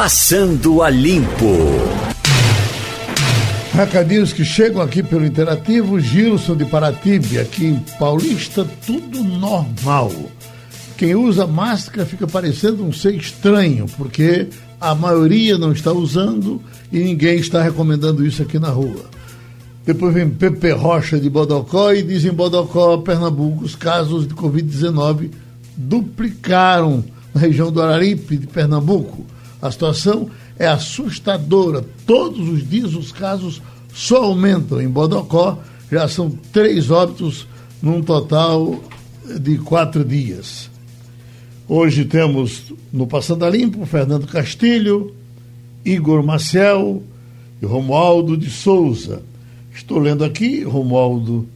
Passando a Limpo. Recadinhos que chegam aqui pelo Interativo, Gilson de Paratibe, aqui em Paulista, tudo normal. Quem usa máscara fica parecendo um ser estranho, porque a maioria não está usando e ninguém está recomendando isso aqui na rua. Depois vem Pepe Rocha de Bodocó e diz em Bodocó, Pernambuco, os casos de Covid-19 duplicaram na região do Araripe de Pernambuco. A situação é assustadora. Todos os dias os casos só aumentam. Em Bodocó já são três óbitos num total de quatro dias. Hoje temos no Passando a Limpo Fernando Castilho, Igor Maciel e Romualdo de Souza. Estou lendo aqui, Romualdo,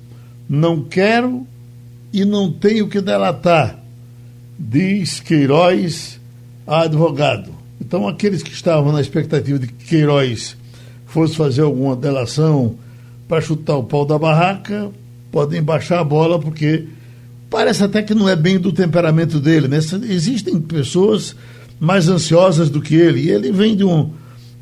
não quero e não tenho que delatar, diz Queiroz, advogado. Então, aqueles que estavam na expectativa de que Queiroz fosse fazer alguma delação para chutar o pau da barraca, podem baixar a bola, porque parece até que não é bem do temperamento dele. Né? Existem pessoas mais ansiosas do que ele, e ele vem de, um,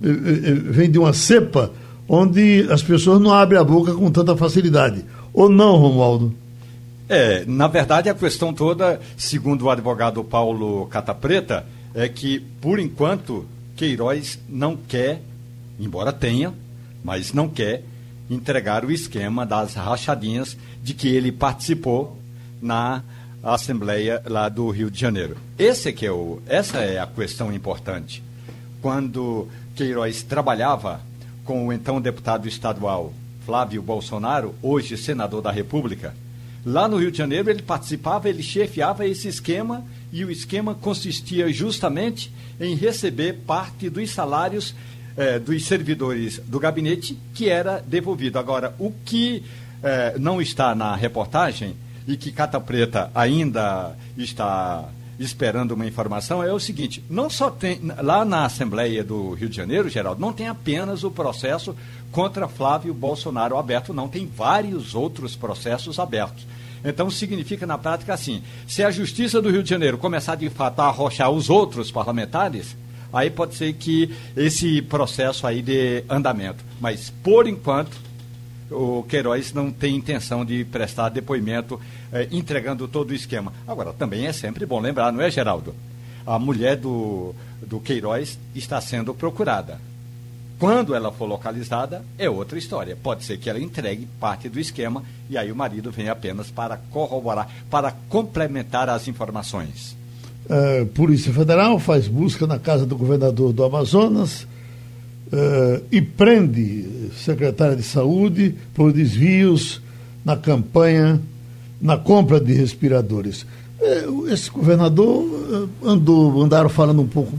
eh, eh, vem de uma cepa onde as pessoas não abrem a boca com tanta facilidade. Ou não, Romualdo? É, na verdade, a questão toda, segundo o advogado Paulo Catapreta, é que, por enquanto, Queiroz não quer, embora tenha, mas não quer entregar o esquema das rachadinhas de que ele participou na Assembleia lá do Rio de Janeiro. Esse é que é o, essa é a questão importante. Quando Queiroz trabalhava com o então deputado estadual Flávio Bolsonaro, hoje senador da República, lá no Rio de Janeiro ele participava, ele chefiava esse esquema e o esquema consistia justamente em receber parte dos salários eh, dos servidores do gabinete que era devolvido. Agora, o que eh, não está na reportagem e que Cata Preta ainda está esperando uma informação é o seguinte: não só tem lá na Assembleia do Rio de Janeiro, Geraldo, não tem apenas o processo contra Flávio Bolsonaro aberto, não tem vários outros processos abertos. Então significa na prática assim: se a Justiça do Rio de Janeiro começar de fato a arrochar os outros parlamentares, aí pode ser que esse processo aí de andamento. Mas por enquanto o Queiroz não tem intenção de prestar depoimento eh, entregando todo o esquema. Agora, também é sempre bom lembrar, não é, Geraldo? A mulher do, do Queiroz está sendo procurada. Quando ela for localizada, é outra história. Pode ser que ela entregue parte do esquema e aí o marido vem apenas para corroborar, para complementar as informações. Uh, Polícia Federal faz busca na casa do governador do Amazonas uh, e prende secretária de saúde por desvios na campanha, na compra de respiradores. Uh, esse governador andou, andaram falando um pouco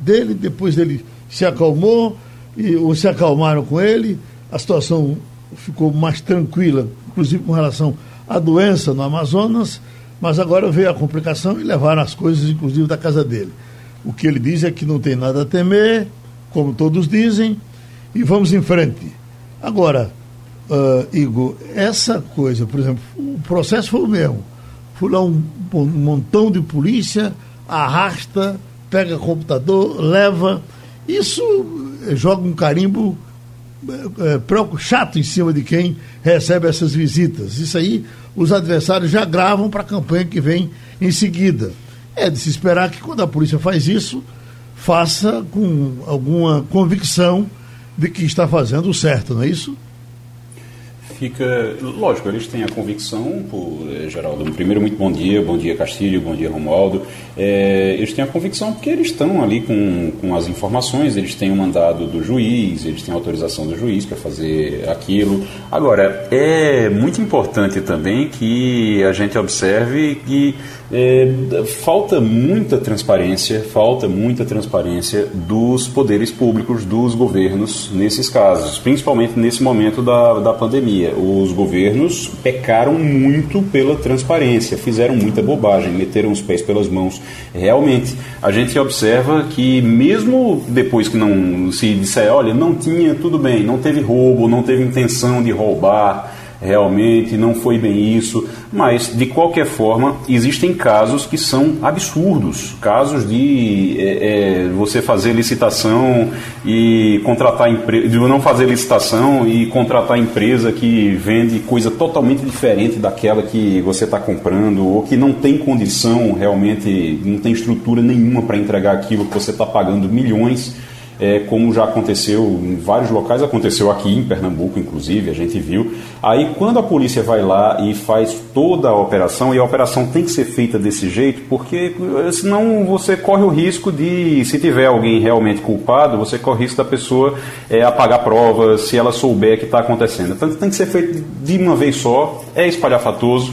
dele, depois ele se acalmou e, ou se acalmaram com ele, a situação ficou mais tranquila, inclusive com relação à doença no Amazonas, mas agora veio a complicação e levaram as coisas, inclusive, da casa dele. O que ele diz é que não tem nada a temer, como todos dizem, e vamos em frente. Agora, uh, Igor, essa coisa, por exemplo, o processo foi o mesmo. Foi lá um, um montão de polícia, arrasta, pega computador, leva. Isso joga um carimbo é, é, chato em cima de quem recebe essas visitas. Isso aí os adversários já gravam para a campanha que vem em seguida. É de se esperar que quando a polícia faz isso, faça com alguma convicção de que está fazendo o certo, não é isso? Fica. Lógico, eles têm a convicção, por, eh, Geraldo. Primeiro, muito bom dia, bom dia Castilho, bom dia Romualdo. É, eles têm a convicção porque eles estão ali com, com as informações, eles têm o mandado do juiz, eles têm autorização do juiz para fazer aquilo. Agora, é muito importante também que a gente observe que é, falta muita transparência, falta muita transparência dos poderes públicos, dos governos nesses casos, principalmente nesse momento da, da pandemia. Os governos pecaram muito pela transparência, fizeram muita bobagem, meteram os pés pelas mãos. Realmente, a gente observa que mesmo depois que não se disser, olha, não tinha tudo bem, não teve roubo, não teve intenção de roubar, realmente não foi bem isso, mas de qualquer forma existem casos que são absurdos, casos de é, é, você fazer licitação e contratar empresa, de não fazer licitação e contratar empresa que vende coisa totalmente diferente daquela que você está comprando ou que não tem condição realmente, não tem estrutura nenhuma para entregar aquilo que você está pagando milhões é, como já aconteceu em vários locais, aconteceu aqui em Pernambuco, inclusive, a gente viu. Aí, quando a polícia vai lá e faz toda a operação, e a operação tem que ser feita desse jeito, porque eh, senão você corre o risco de, se tiver alguém realmente culpado, você corre o risco da pessoa é, apagar provas, se ela souber que está acontecendo. Então, tem que ser feito de uma vez só, é espalhafatoso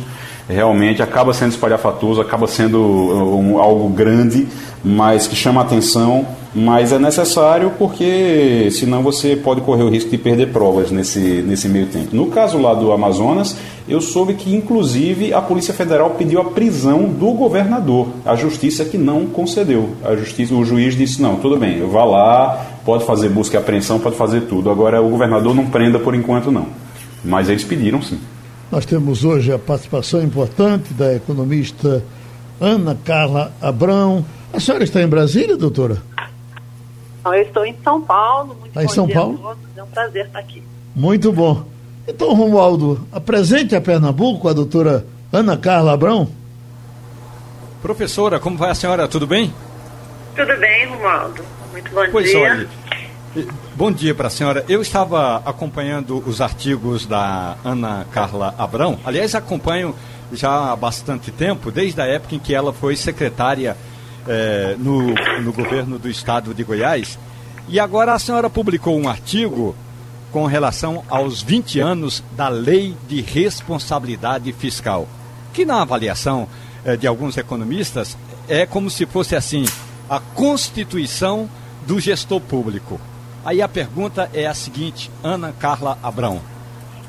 realmente acaba sendo espalhafatoso, acaba sendo um, algo grande, mas que chama atenção mas é necessário porque senão você pode correr o risco de perder provas nesse, nesse meio tempo. No caso lá do Amazonas, eu soube que inclusive a Polícia Federal pediu a prisão do governador. A justiça que não concedeu. A justiça, o juiz disse: "Não, tudo bem, eu vá lá, pode fazer busca e apreensão, pode fazer tudo. Agora o governador não prenda por enquanto não". Mas eles pediram sim. Nós temos hoje a participação importante da economista Ana Carla Abrão. A senhora está em Brasília, doutora? Então, eu estou em São Paulo. Muito tá em São Paulo? É um prazer estar aqui. Muito bom. Então, Romualdo, apresente a Pernambuco a doutora Ana Carla Abrão. Professora, como vai a senhora? Tudo bem? Tudo bem, Romualdo. Muito bom pois dia. Olha, bom dia para a senhora. Eu estava acompanhando os artigos da Ana Carla Abrão. Aliás, acompanho já há bastante tempo, desde a época em que ela foi secretária é, no, no governo do estado de Goiás. E agora a senhora publicou um artigo com relação aos 20 anos da Lei de Responsabilidade Fiscal, que na avaliação é, de alguns economistas é como se fosse assim a constituição do gestor público. Aí a pergunta é a seguinte, Ana Carla Abrão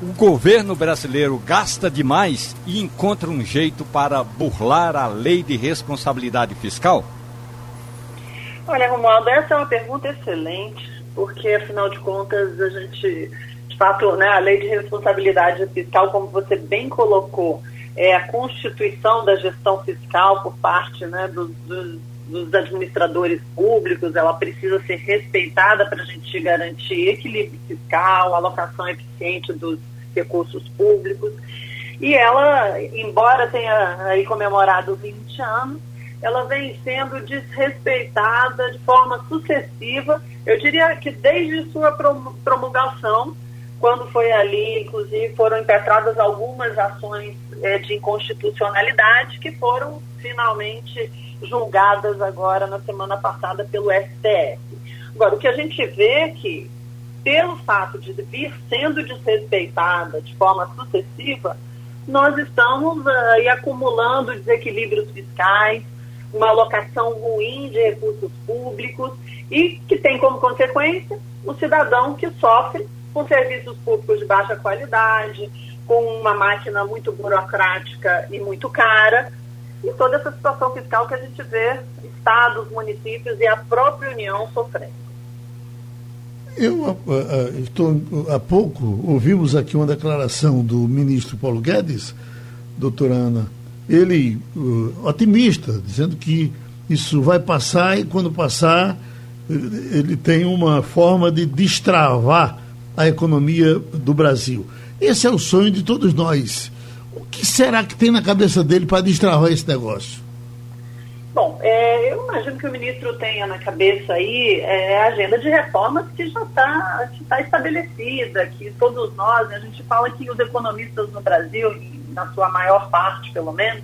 o governo brasileiro gasta demais e encontra um jeito para burlar a lei de responsabilidade fiscal? Olha, Romualdo, essa é uma pergunta excelente, porque afinal de contas a gente, de fato, né, a lei de responsabilidade fiscal, como você bem colocou, é a constituição da gestão fiscal por parte né, dos, dos, dos administradores públicos, ela precisa ser respeitada para a gente garantir equilíbrio fiscal, alocação eficiente dos recursos públicos. E ela, embora tenha aí comemorado 20 anos, ela vem sendo desrespeitada de forma sucessiva, eu diria que desde sua promulgação, quando foi ali, inclusive, foram impetradas algumas ações é, de inconstitucionalidade que foram finalmente julgadas agora na semana passada pelo STF. Agora, o que a gente vê é que pelo fato de vir sendo desrespeitada de forma sucessiva, nós estamos aí acumulando desequilíbrios fiscais, uma alocação ruim de recursos públicos e que tem como consequência o cidadão que sofre com serviços públicos de baixa qualidade, com uma máquina muito burocrática e muito cara, e toda essa situação fiscal que a gente vê estados, municípios e a própria União sofrendo. Eu uh, uh, estou há pouco ouvimos aqui uma declaração do ministro Paulo Guedes, doutora Ana, ele uh, otimista, dizendo que isso vai passar e quando passar ele tem uma forma de destravar a economia do Brasil. Esse é o sonho de todos nós. Que será que tem na cabeça dele para destravar esse negócio? Bom, é, eu imagino que o ministro tenha na cabeça aí é, a agenda de reformas que já está tá estabelecida, que todos nós, a gente fala que os economistas no Brasil, na sua maior parte pelo menos,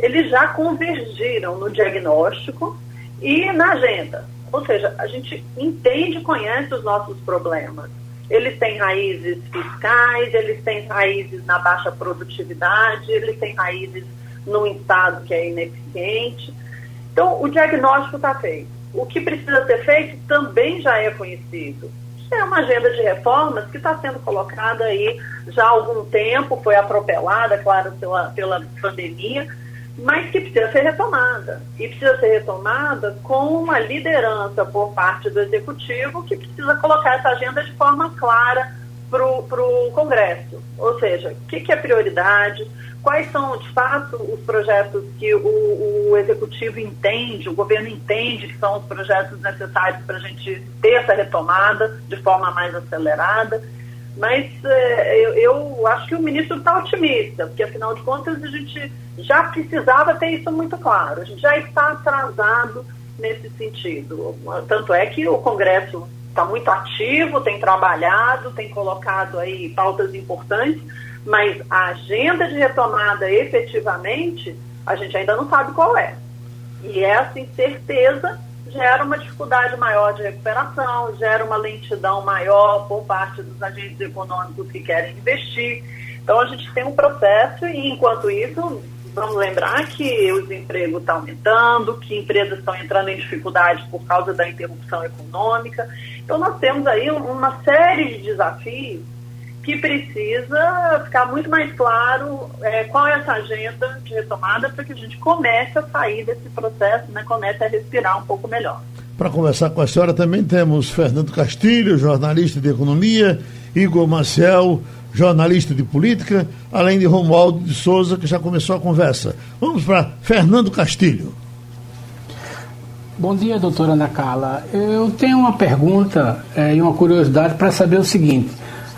eles já convergiram no diagnóstico e na agenda. Ou seja, a gente entende e conhece os nossos problemas. Eles têm raízes fiscais, eles têm raízes na baixa produtividade, eles têm raízes num Estado que é ineficiente. Então, o diagnóstico está feito. O que precisa ser feito também já é conhecido. É uma agenda de reformas que está sendo colocada aí já há algum tempo, foi atropelada, claro, pela, pela pandemia, mas que precisa ser retomada. E precisa ser retomada com uma liderança por parte do executivo que precisa colocar essa agenda de forma clara, para o Congresso. Ou seja, o que, que, é prioridade, quais são, de fato, os projetos que o, o, Executivo entende, o governo entende que são os projetos necessários para a gente ter essa retomada de forma mais acelerada. Mas é, eu, eu, acho que o ministro está otimista, porque afinal de contas a gente já precisava ter isso muito claro. A gente já está atrasado nesse sentido. Tanto é que o Congresso está muito ativo, tem trabalhado, tem colocado aí pautas importantes, mas a agenda de retomada efetivamente a gente ainda não sabe qual é. E essa incerteza gera uma dificuldade maior de recuperação, gera uma lentidão maior por parte dos agentes econômicos que querem investir. Então a gente tem um processo e enquanto isso vamos lembrar que o desemprego está aumentando, que empresas estão entrando em dificuldade por causa da interrupção econômica. Então, nós temos aí uma série de desafios que precisa ficar muito mais claro é, qual é essa agenda de retomada para que a gente comece a sair desse processo, né, comece a respirar um pouco melhor. Para conversar com a senhora também temos Fernando Castilho, jornalista de economia, Igor Marcel, jornalista de política, além de Romualdo de Souza, que já começou a conversa. Vamos para Fernando Castilho. Bom dia, doutora Ana Carla. Eu tenho uma pergunta é, e uma curiosidade para saber o seguinte.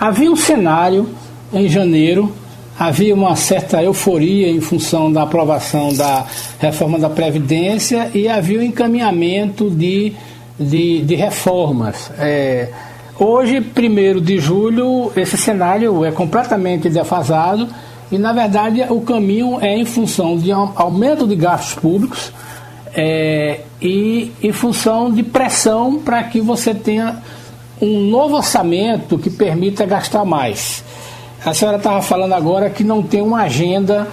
Havia um cenário em janeiro, havia uma certa euforia em função da aprovação da reforma da Previdência e havia um encaminhamento de, de, de reformas. É, Hoje, 1 de julho, esse cenário é completamente defasado e, na verdade, o caminho é em função de aumento de gastos públicos é, e em função de pressão para que você tenha um novo orçamento que permita gastar mais. A senhora estava falando agora que não tem uma agenda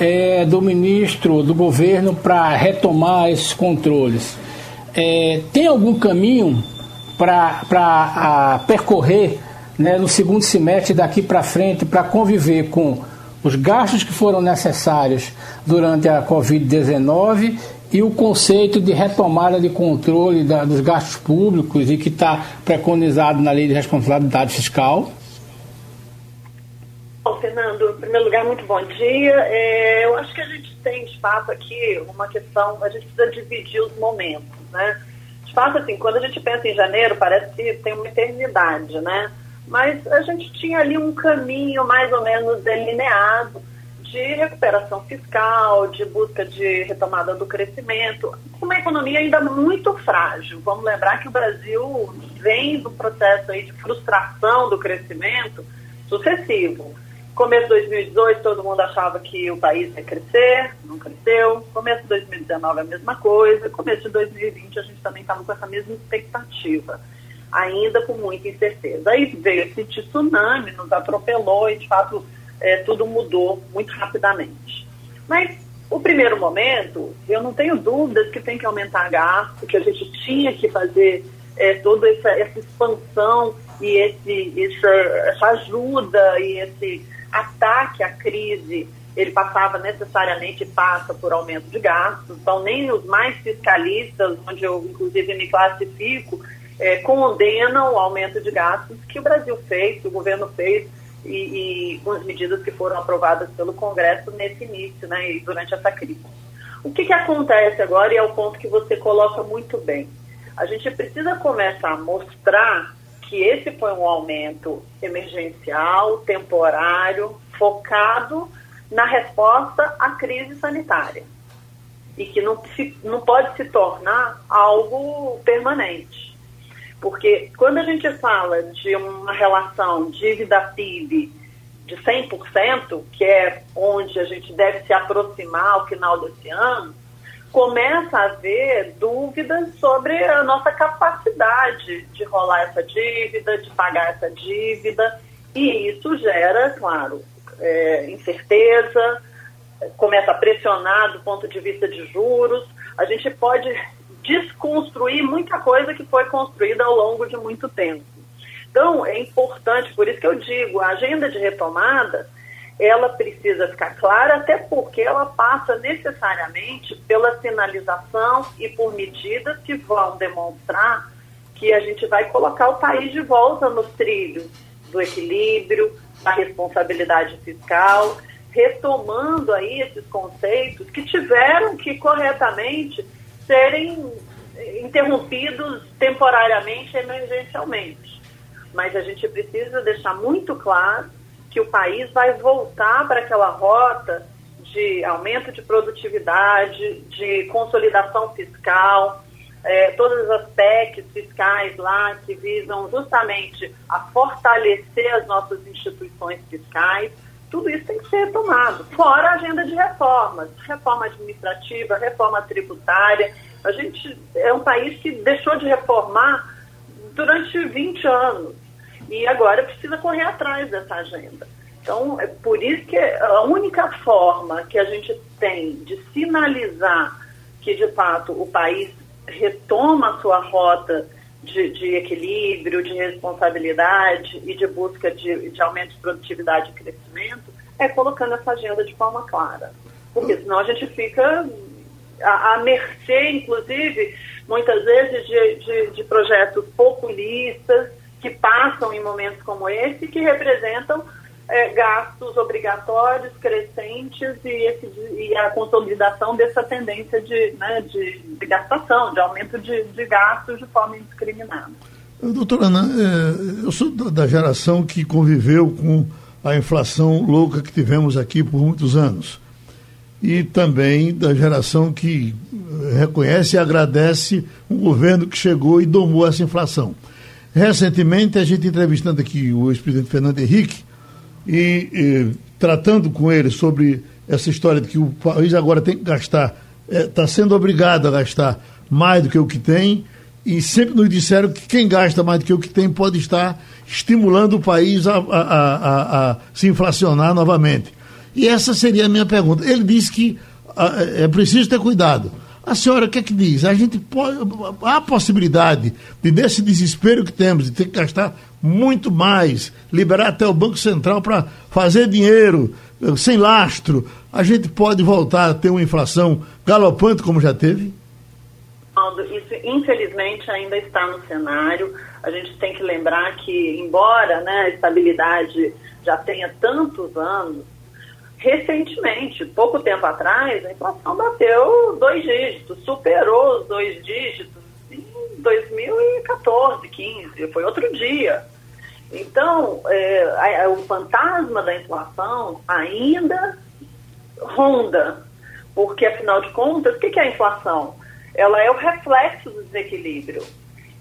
é, do ministro, do governo, para retomar esses controles. É, tem algum caminho para percorrer né, no segundo semestre daqui para frente para conviver com os gastos que foram necessários durante a Covid-19 e o conceito de retomada de controle da, dos gastos públicos e que está preconizado na Lei de Responsabilidade Fiscal? Bom, Fernando, em primeiro lugar, muito bom dia. É, eu acho que a gente tem espaço aqui uma questão, a gente precisa dividir os momentos, né? De fato, assim, quando a gente pensa em janeiro, parece que tem uma eternidade, né? Mas a gente tinha ali um caminho mais ou menos delineado de recuperação fiscal, de busca de retomada do crescimento, uma economia ainda muito frágil. Vamos lembrar que o Brasil vem do processo aí de frustração do crescimento sucessivo. Começo de 2018, todo mundo achava que o país ia crescer, não cresceu. Começo de 2019, a mesma coisa. Começo de 2020, a gente também estava com essa mesma expectativa, ainda com muita incerteza. Aí veio esse tsunami, nos atropelou e, de fato, é, tudo mudou muito rapidamente. Mas o primeiro momento, eu não tenho dúvidas que tem que aumentar gasto, que a gente tinha que fazer é, toda essa, essa expansão e esse, essa, essa ajuda e esse ataque à crise ele passava necessariamente passa por aumento de gastos, então nem os mais fiscalistas, onde eu inclusive me classifico, é, condenam o aumento de gastos que o Brasil fez, que o governo fez, e, e, com as medidas que foram aprovadas pelo Congresso nesse início, né, e durante essa crise. O que, que acontece agora, e é o ponto que você coloca muito bem, a gente precisa começar a mostrar que esse foi um aumento emergencial, temporário, focado na resposta à crise sanitária e que não, se, não pode se tornar algo permanente. Porque quando a gente fala de uma relação dívida-PIB de 100%, que é onde a gente deve se aproximar ao final desse ano, começa a haver dúvidas sobre a nossa capacidade de rolar essa dívida, de pagar essa dívida, e isso gera, claro, é, incerteza, começa a pressionar do ponto de vista de juros. A gente pode desconstruir muita coisa que foi construída ao longo de muito tempo. Então, é importante, por isso que eu digo, a agenda de retomada ela precisa ficar clara, até porque ela passa necessariamente pela sinalização e por medidas que vão demonstrar que a gente vai colocar o país de volta nos trilhos do equilíbrio, da responsabilidade fiscal, retomando aí esses conceitos que tiveram que corretamente serem interrompidos temporariamente, emergencialmente. Mas a gente precisa deixar muito claro que o país vai voltar para aquela rota de aumento de produtividade, de consolidação fiscal, é, todas as PECs fiscais lá que visam justamente a fortalecer as nossas instituições fiscais, tudo isso tem que ser retomado. Fora a agenda de reformas, reforma administrativa, reforma tributária. A gente é um país que deixou de reformar durante 20 anos e agora precisa correr atrás dessa agenda. Então, é por isso que a única forma que a gente tem de sinalizar que, de fato, o país retoma a sua rota de, de equilíbrio, de responsabilidade e de busca de, de aumento de produtividade e crescimento é colocando essa agenda de forma clara. Porque senão a gente fica à, à mercê, inclusive, muitas vezes, de, de, de projetos populistas que passam em momentos como esse, que representam é, gastos obrigatórios crescentes e, esse, e, a consolidação dessa tendência de, né, de, de gastação, de aumento de, de, gastos de forma indiscriminada. Doutora Ana, é, eu sou da geração que conviveu com a inflação louca que tivemos aqui por muitos anos. E também da geração que reconhece e agradece um governo que chegou e domou essa inflação. Recentemente, a gente entrevistando aqui o ex-presidente Fernando Henrique e, e, tratando com ele sobre essa história de que o país agora tem que gastar, está é, sendo obrigado a gastar mais do que o que tem, e sempre nos disseram que quem gasta mais do que o que tem pode estar estimulando o país a, a, a, a se inflacionar novamente. E essa seria a minha pergunta. Ele disse que é preciso ter cuidado. A senhora o que é que diz? A gente pode, há a possibilidade de, desse desespero que temos, de ter que gastar muito mais, liberar até o Banco Central para fazer dinheiro eh, sem lastro, a gente pode voltar a ter uma inflação galopante como já teve? Isso, infelizmente, ainda está no cenário. A gente tem que lembrar que, embora né, a estabilidade já tenha tantos anos, recentemente, pouco tempo atrás, a inflação bateu dois dígitos, superou os dois dígitos em 2014, 15, foi outro dia. Então, é, o fantasma da inflação ainda ronda, porque afinal de contas, o que é a inflação? Ela é o reflexo do desequilíbrio.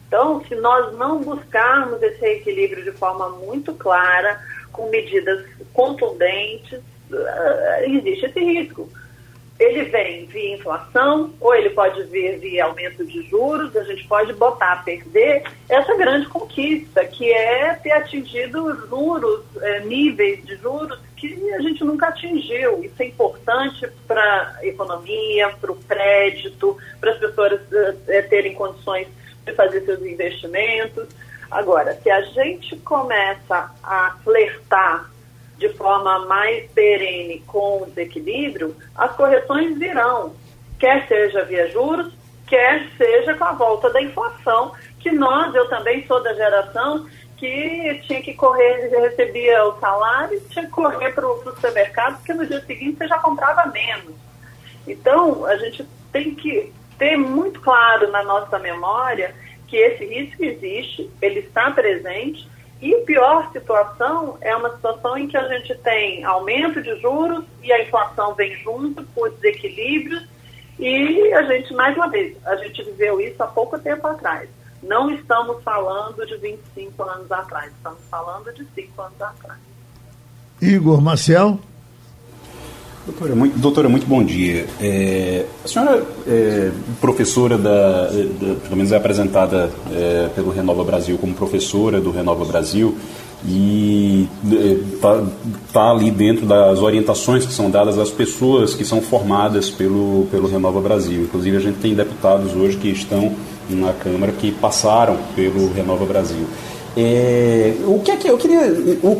Então, se nós não buscarmos esse equilíbrio de forma muito clara, com medidas contundentes, existe esse risco. Ele vem via inflação, ou ele pode vir via aumento de juros, a gente pode botar a perder essa grande conquista, que é ter atingido juros, eh, níveis de juros que a gente nunca atingiu. Isso é importante para a economia, para o crédito, para as pessoas eh, terem condições de fazer seus investimentos. Agora, se a gente começa a flertar de forma mais perene com o desequilíbrio, as correções virão, quer seja via juros, quer seja com a volta da inflação, que nós, eu também sou da geração que tinha que correr, recebia o salário tinha que correr para o supermercado, porque no dia seguinte você já comprava menos. Então, a gente tem que ter muito claro na nossa memória que esse risco existe, ele está presente e pior situação é uma situação em que a gente tem aumento de juros e a inflação vem junto com desequilíbrios e a gente, mais uma vez, a gente viveu isso há pouco tempo atrás. Não estamos falando de 25 anos atrás, estamos falando de 5 anos atrás. Igor Marcel. Doutora, muito, doutora, muito bom dia. É, a senhora é professora da, da, pelo menos é apresentada é, pelo Renova Brasil como professora do Renova Brasil e está é, tá ali dentro das orientações que são dadas às pessoas que são formadas pelo, pelo Renova Brasil. Inclusive a gente tem deputados hoje que estão na Câmara que passaram pelo Renova Brasil. É, o que é que eu queria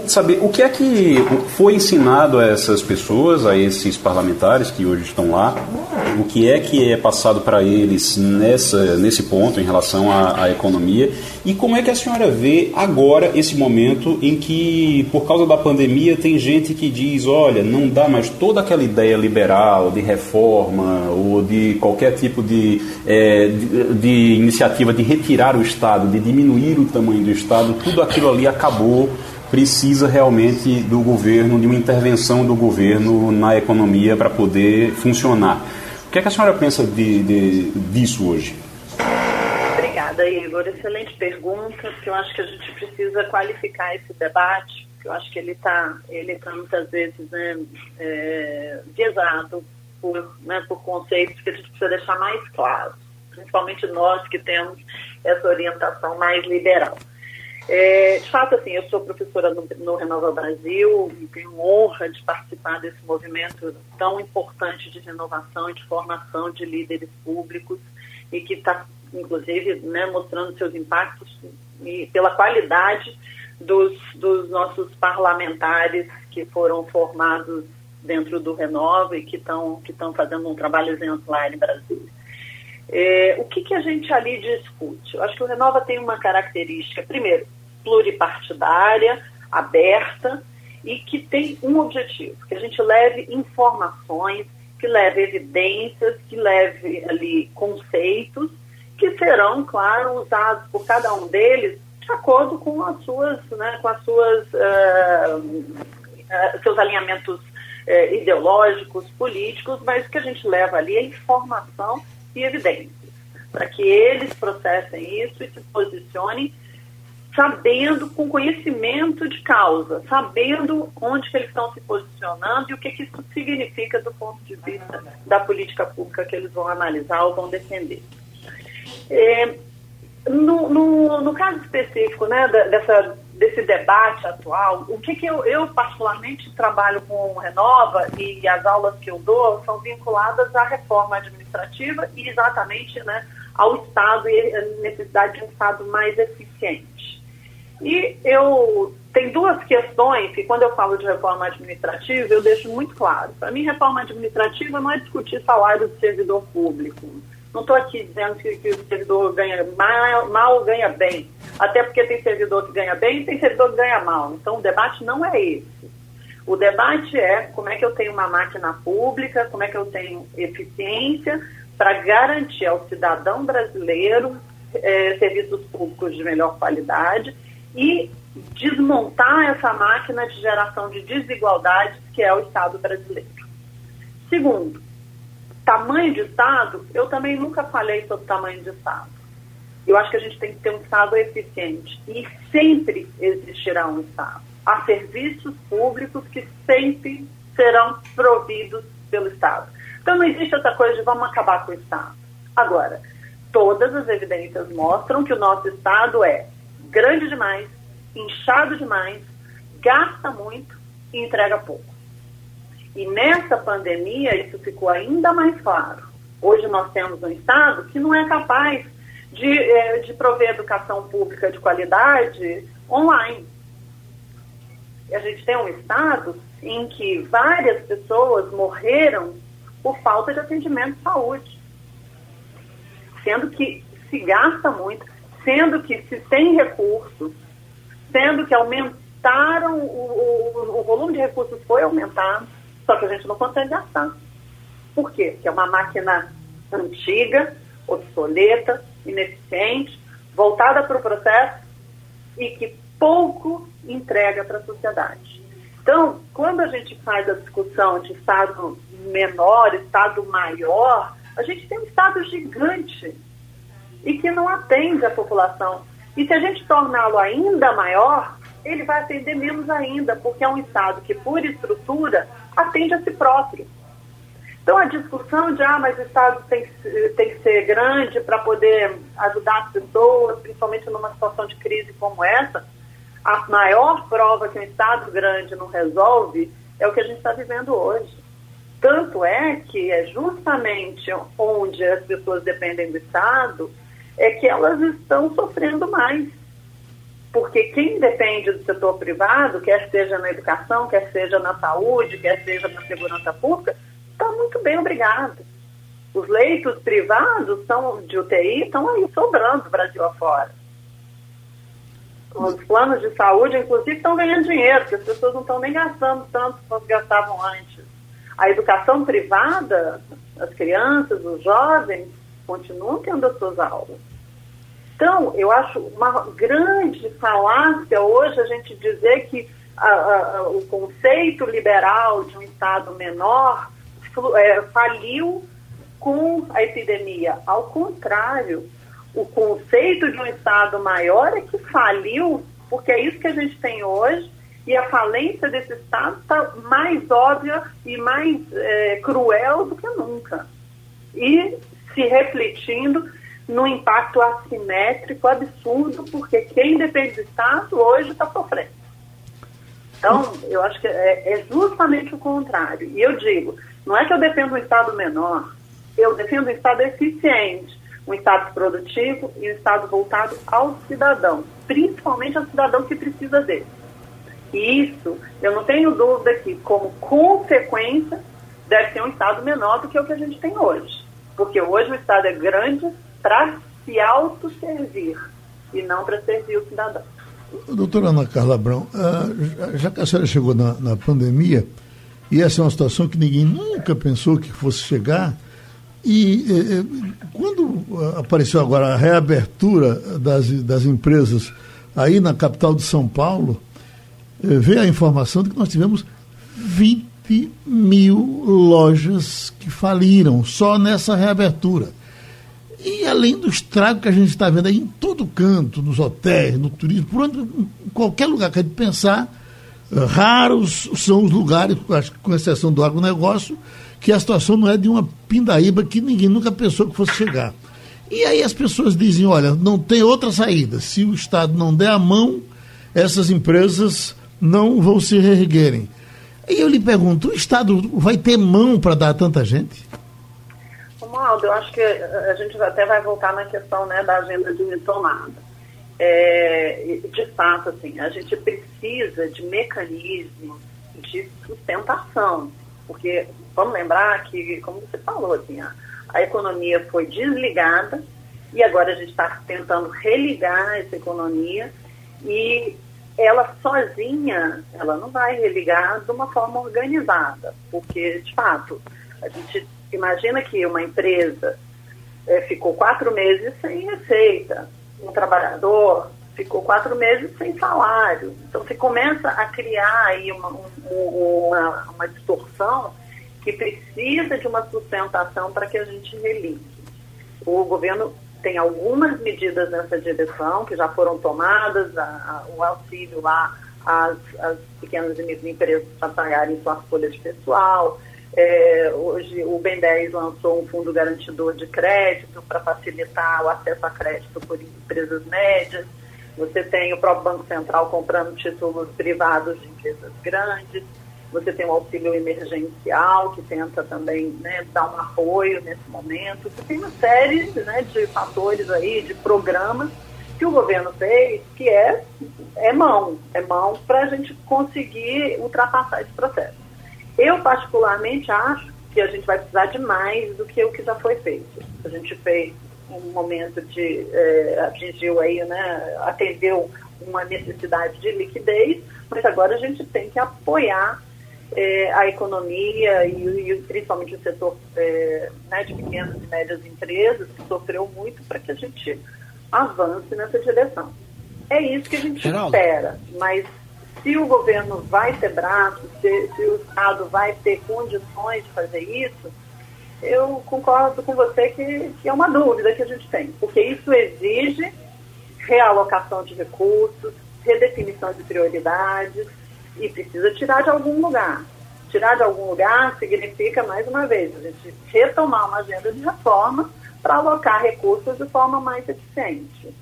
saber o que é que foi ensinado a essas pessoas, a esses parlamentares que hoje estão lá, o que é que é passado para eles nessa, nesse ponto em relação à, à, economia? E como é que a senhora vê agora esse momento em que, por causa da pandemia, tem gente que diz: olha, não dá mais toda aquela ideia liberal de reforma ou de qualquer tipo de, é, de, de iniciativa de retirar o Estado, de diminuir o tamanho do Estado, tudo aquilo ali acabou precisa realmente do governo, de uma intervenção do governo na economia para poder funcionar. O que, é que a senhora pensa de, de, disso hoje? Obrigada, Igor. Excelente pergunta, porque eu acho que a gente precisa qualificar esse debate, porque eu acho que ele está ele tá muitas vezes né, é, pesado por, né, por conceitos que a gente precisa deixar mais claros, principalmente nós que temos essa orientação mais liberal. É, de fato, assim, eu sou professora no, no Renova Brasil e tenho honra de participar desse movimento tão importante de renovação e de formação de líderes públicos e que está, inclusive, né, mostrando seus impactos e pela qualidade dos, dos nossos parlamentares que foram formados dentro do Renova e que estão que fazendo um trabalho exemplar em Brasília. É, o que, que a gente ali discute? Eu acho que o Renova tem uma característica, primeiro, pluripartidária, aberta e que tem um objetivo, que a gente leve informações, que leve evidências, que leve ali conceitos que serão, claro, usados por cada um deles de acordo com as suas, né, com as suas uh, uh, seus alinhamentos uh, ideológicos, políticos, mas que a gente leva ali é informação e evidências, para que eles processem isso e se posicionem sabendo, com conhecimento de causa, sabendo onde que eles estão se posicionando e o que, que isso significa do ponto de vista da política pública que eles vão analisar ou vão defender. É, no, no, no, caso específico né, dessa, desse debate atual, o que, que eu, eu, particularmente trabalho com o Renova e as aulas que eu dou são vinculadas à reforma administrativa e exatamente né, ao Estado e a necessidade de um Estado mais eficiente. E eu tem duas questões que quando eu falo de reforma administrativa eu deixo muito claro. Para mim, reforma administrativa não é discutir salário do servidor público. Não estou aqui dizendo que, que, o servidor ganha mal, mal ganha bem. Até porque tem servidor que ganha bem e tem servidor que ganha mal. Então o debate não é esse. O debate é como é que eu tenho uma máquina pública, como é que eu tenho eficiência para garantir ao cidadão brasileiro eh, serviços públicos de melhor qualidade e desmontar essa máquina de geração de desigualdades que é o Estado brasileiro. Segundo, tamanho de Estado, eu também nunca falei sobre tamanho de Estado. Eu acho que a gente tem que ter um Estado eficiente e sempre existirá um Estado. Há serviços públicos que sempre serão providos pelo Estado. Então não existe essa coisa de vamos acabar com o Estado. Agora, todas as evidências mostram que o nosso Estado é grande demais, inchado demais, gasta muito e entrega pouco. E nessa pandemia isso ficou ainda mais claro. Hoje nós temos um Estado que não é capaz de, eh, de prover educação pública de qualidade online. A gente tem um Estado em que várias pessoas morreram por falta de atendimento de saúde. Sendo que se gasta muito, sendo que se tem recursos, sendo que aumentaram, o, o, o, volume de recursos foi aumentado, só que a gente não consegue gastar. Por quê? Porque é uma máquina antiga, obsoleta, ineficiente, voltada para o processo e que pouco entrega para a sociedade. Então, quando a gente faz a discussão de Estado menor, Estado maior, a gente tem um Estado gigante e que não atende a população. E se a gente torná-lo ainda maior, ele vai atender menos ainda, porque é um Estado que, por estrutura, atende a si próprio. Então, a discussão de, ah, mas o Estado tem tem que ser grande para poder ajudar as pessoas, principalmente numa situação de crise como essa, a maior prova que um Estado grande não resolve é o que a gente está vivendo hoje. Tanto é que é justamente onde as pessoas dependem do Estado é que elas estão sofrendo mais. Porque quem depende do setor privado, quer seja na educação, quer seja na saúde, quer seja na segurança pública, está muito bem obrigado. Os leitos privados são, de UTI estão aí sobrando Brasil afora. Os planos de saúde, inclusive, estão ganhando dinheiro, porque as pessoas não estão nem gastando tanto quanto gastavam antes. A educação privada, as crianças, os jovens, continuam tendo as suas aulas. Então, eu acho uma grande falácia hoje a gente dizer que a, a, o conceito liberal de um Estado menor é, faliu com a epidemia. Ao contrário, o conceito de um Estado maior é que faliu, porque é isso que a gente tem hoje, e a falência desse Estado está mais óbvia e mais é, cruel do que nunca. E se refletindo no impacto assimétrico absurdo, porque quem depende do Estado hoje está sofrendo. Então, eu acho que é, é, justamente o contrário. E eu digo, não é que eu defendo um Estado menor, eu defendo um Estado eficiente, um Estado produtivo e um Estado voltado ao cidadão, principalmente ao cidadão que precisa dele. E isso, eu não tenho dúvida que, como consequência, deve ser um Estado menor do que o que a gente tem hoje. Porque hoje o Estado é grande para se autosservir e não para servir o cidadão. Doutora Ana Carla Abrão, uh, já que a senhora chegou na, na, pandemia, e essa é uma situação que ninguém nunca pensou que fosse chegar, e eh, eh quando apareceu agora a reabertura das, das empresas aí na capital de São Paulo, eh, veio a informação de que nós tivemos 20 mil lojas que faliram só nessa reabertura. E além do estrago que a gente está vendo aí em todo canto, nos hotéis, no turismo, por onde, em qualquer lugar que a gente pensar, eh, raros são os lugares, acho com exceção do agronegócio, que a situação não é de uma pindaíba que ninguém nunca pensou que fosse chegar. E aí as pessoas dizem, olha, não tem outra saída. Se o Estado não der a mão, essas empresas não vão se reerguerem. E eu lhe pergunto, o Estado vai ter mão para dar tanta gente? Romualdo, eu acho que a gente até vai voltar na questão né, da agenda de retomada. É, de fato, assim, a gente precisa de mecanismos de sustentação, porque vamos lembrar que, como você falou, assim, a, a economia foi desligada e agora a gente está tentando religar essa economia e ela sozinha, ela não vai religar de uma forma organizada, porque, de fato, a gente imagina que uma empresa é, ficou quatro meses sem receita, um trabalhador ficou quatro meses sem salário. Então, você começa a criar aí uma, uma, uma distorção que precisa de uma sustentação para que a gente religue. O governo tem algumas medidas nessa direção que já foram tomadas, a, a, o auxílio lá às, às pequenas e médias empresas para pagarem suas folhas de pessoal, é, hoje o 10 lançou um fundo garantidor de crédito para facilitar o acesso a crédito por empresas médias. Você tem o próprio Banco Central comprando títulos privados de empresas grandes. Você tem o auxílio emergencial, que tenta também né, dar um apoio nesse momento. Você tem uma série né, de fatores aí, de programas que o governo fez, que é, é mão, é mão para a gente conseguir ultrapassar esse processo. Eu, particularmente, acho que a gente vai precisar de mais do que o que já foi feito. A gente fez um momento de. É, atingiu aí, né? Atendeu uma necessidade de liquidez, mas agora a gente tem que apoiar é, a economia e, e, principalmente o setor é, né, de pequenas e médias empresas, que sofreu muito para que a gente avance nessa direção. É isso que a gente Geraldo. espera, mas se o governo vai ter braços, se, se, o Estado vai ter condições de fazer isso, eu concordo com você que, que é uma dúvida que a gente tem, porque isso exige realocação de recursos, redefinição de prioridades e precisa tirar de algum lugar. Tirar de algum lugar significa, mais uma vez, a gente retomar uma agenda de reforma para alocar recursos de forma mais eficiente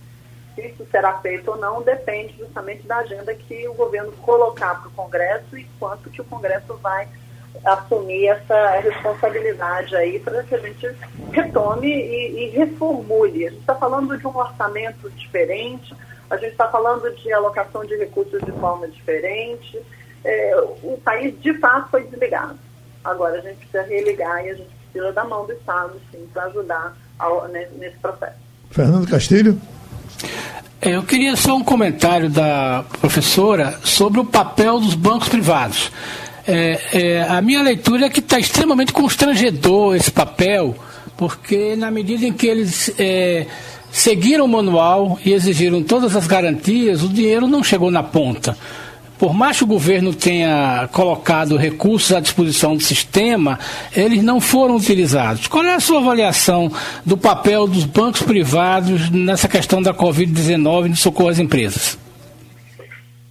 se isso será feito ou não depende justamente da agenda que o governo colocar para o Congresso e quanto que o Congresso vai assumir essa responsabilidade aí para que a gente retome e, e reformule. A gente está falando de um orçamento diferente, a gente está falando de alocação de recursos de forma diferente. É, o país, de fato, foi desligado. Agora a gente precisa religar e a gente precisa da mão do Estado, sim, para ajudar ao, nesse, nesse processo. Fernando Castilho. É, eu queria só um comentário da professora sobre o papel dos bancos privados. É, é, a minha leitura é que está extremamente constrangedor esse papel, porque na medida em que eles é, seguiram o manual e exigiram todas as garantias, o dinheiro não chegou na ponta por mais que o governo tenha colocado recursos à disposição do sistema, eles não foram utilizados. Qual é a sua avaliação do papel dos bancos privados nessa questão da Covid-19 no socorro às empresas?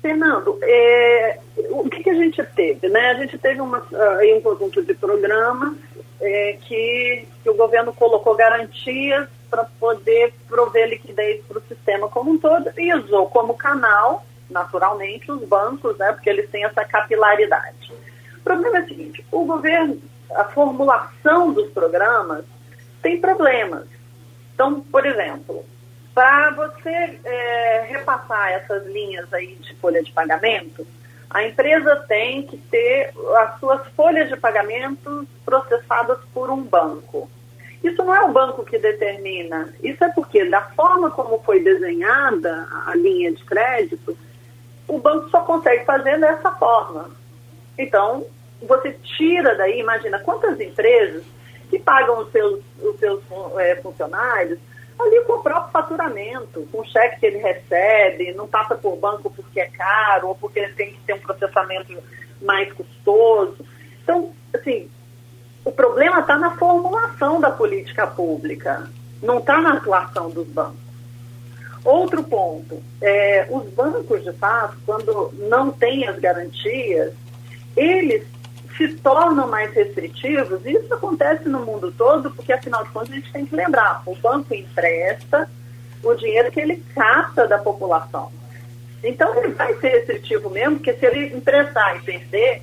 Fernando, é, o que, que, a gente teve? Né? A gente teve uma, aí um conjunto de programas é, que, que o governo colocou garantias para poder prover liquidez para o sistema como um todo e usou como canal naturalmente, os bancos, né, porque eles têm essa capilaridade. O problema é o seguinte: o governo, a formulação dos programas tem problemas. Então, por exemplo, para você é, repassar essas linhas aí de folha de pagamento, a empresa tem que ter as suas folhas de pagamento processadas por um banco. Isso não é o banco que determina, isso é porque, da forma como foi desenhada a linha de crédito, o banco só consegue fazer dessa forma. Então, você tira daí, imagina quantas empresas que pagam os seus, os seus é, funcionários ali com o próprio faturamento, com o cheque que ele recebe, não passa por banco porque é caro ou porque ele tem que ter um processamento mais custoso. Então, assim, o problema está na formulação da política pública, não está na atuação dos bancos. Outro ponto, é, os bancos, de fato, quando não têm as garantias, eles se tornam mais restritivos, e isso acontece no mundo todo, porque afinal de contas a gente tem que lembrar, o banco empresta o dinheiro que ele capta da população. Então ele vai ser restritivo mesmo, porque se ele emprestar e perder,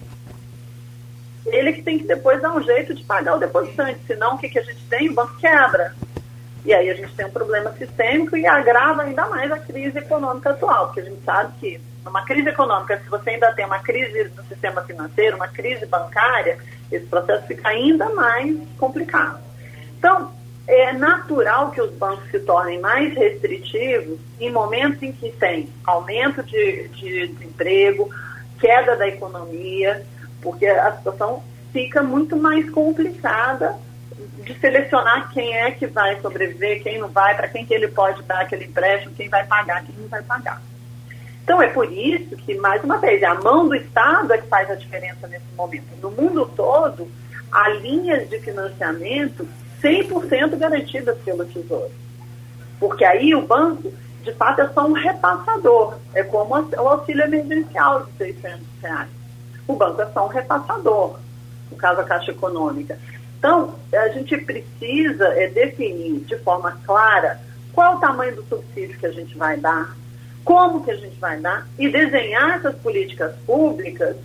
ele que tem que depois dar um jeito de pagar o depositante, senão o que, que a gente tem? O banco quebra. E aí a gente tem um problema sistêmico e agrava ainda mais a crise econômica atual, porque a gente sabe que numa crise econômica, se você ainda tem uma crise no sistema financeiro, uma crise bancária, esse processo fica ainda mais complicado. Então, é natural que os bancos se tornem mais restritivos em momentos em que tem aumento de, de desemprego, queda da economia, porque a situação fica muito mais complicada de selecionar quem é que vai sobreviver, quem não vai, para quem que ele pode dar aquele empréstimo, quem vai pagar, quem não vai pagar. Então é por isso que, mais uma vez, a mão do Estado é que faz a diferença nesse momento. No mundo todo, há linhas de financiamento 100% garantidas pelo Tesouro. Porque aí o banco, de fato, é só um repassador. É como o auxílio emergencial de 600 reais. O banco é só um repassador, no caso a Caixa Econômica. Então, a gente precisa é, definir de forma clara qual o tamanho do subsídio que a gente vai dar, como que a gente vai dar e desenhar essas políticas públicas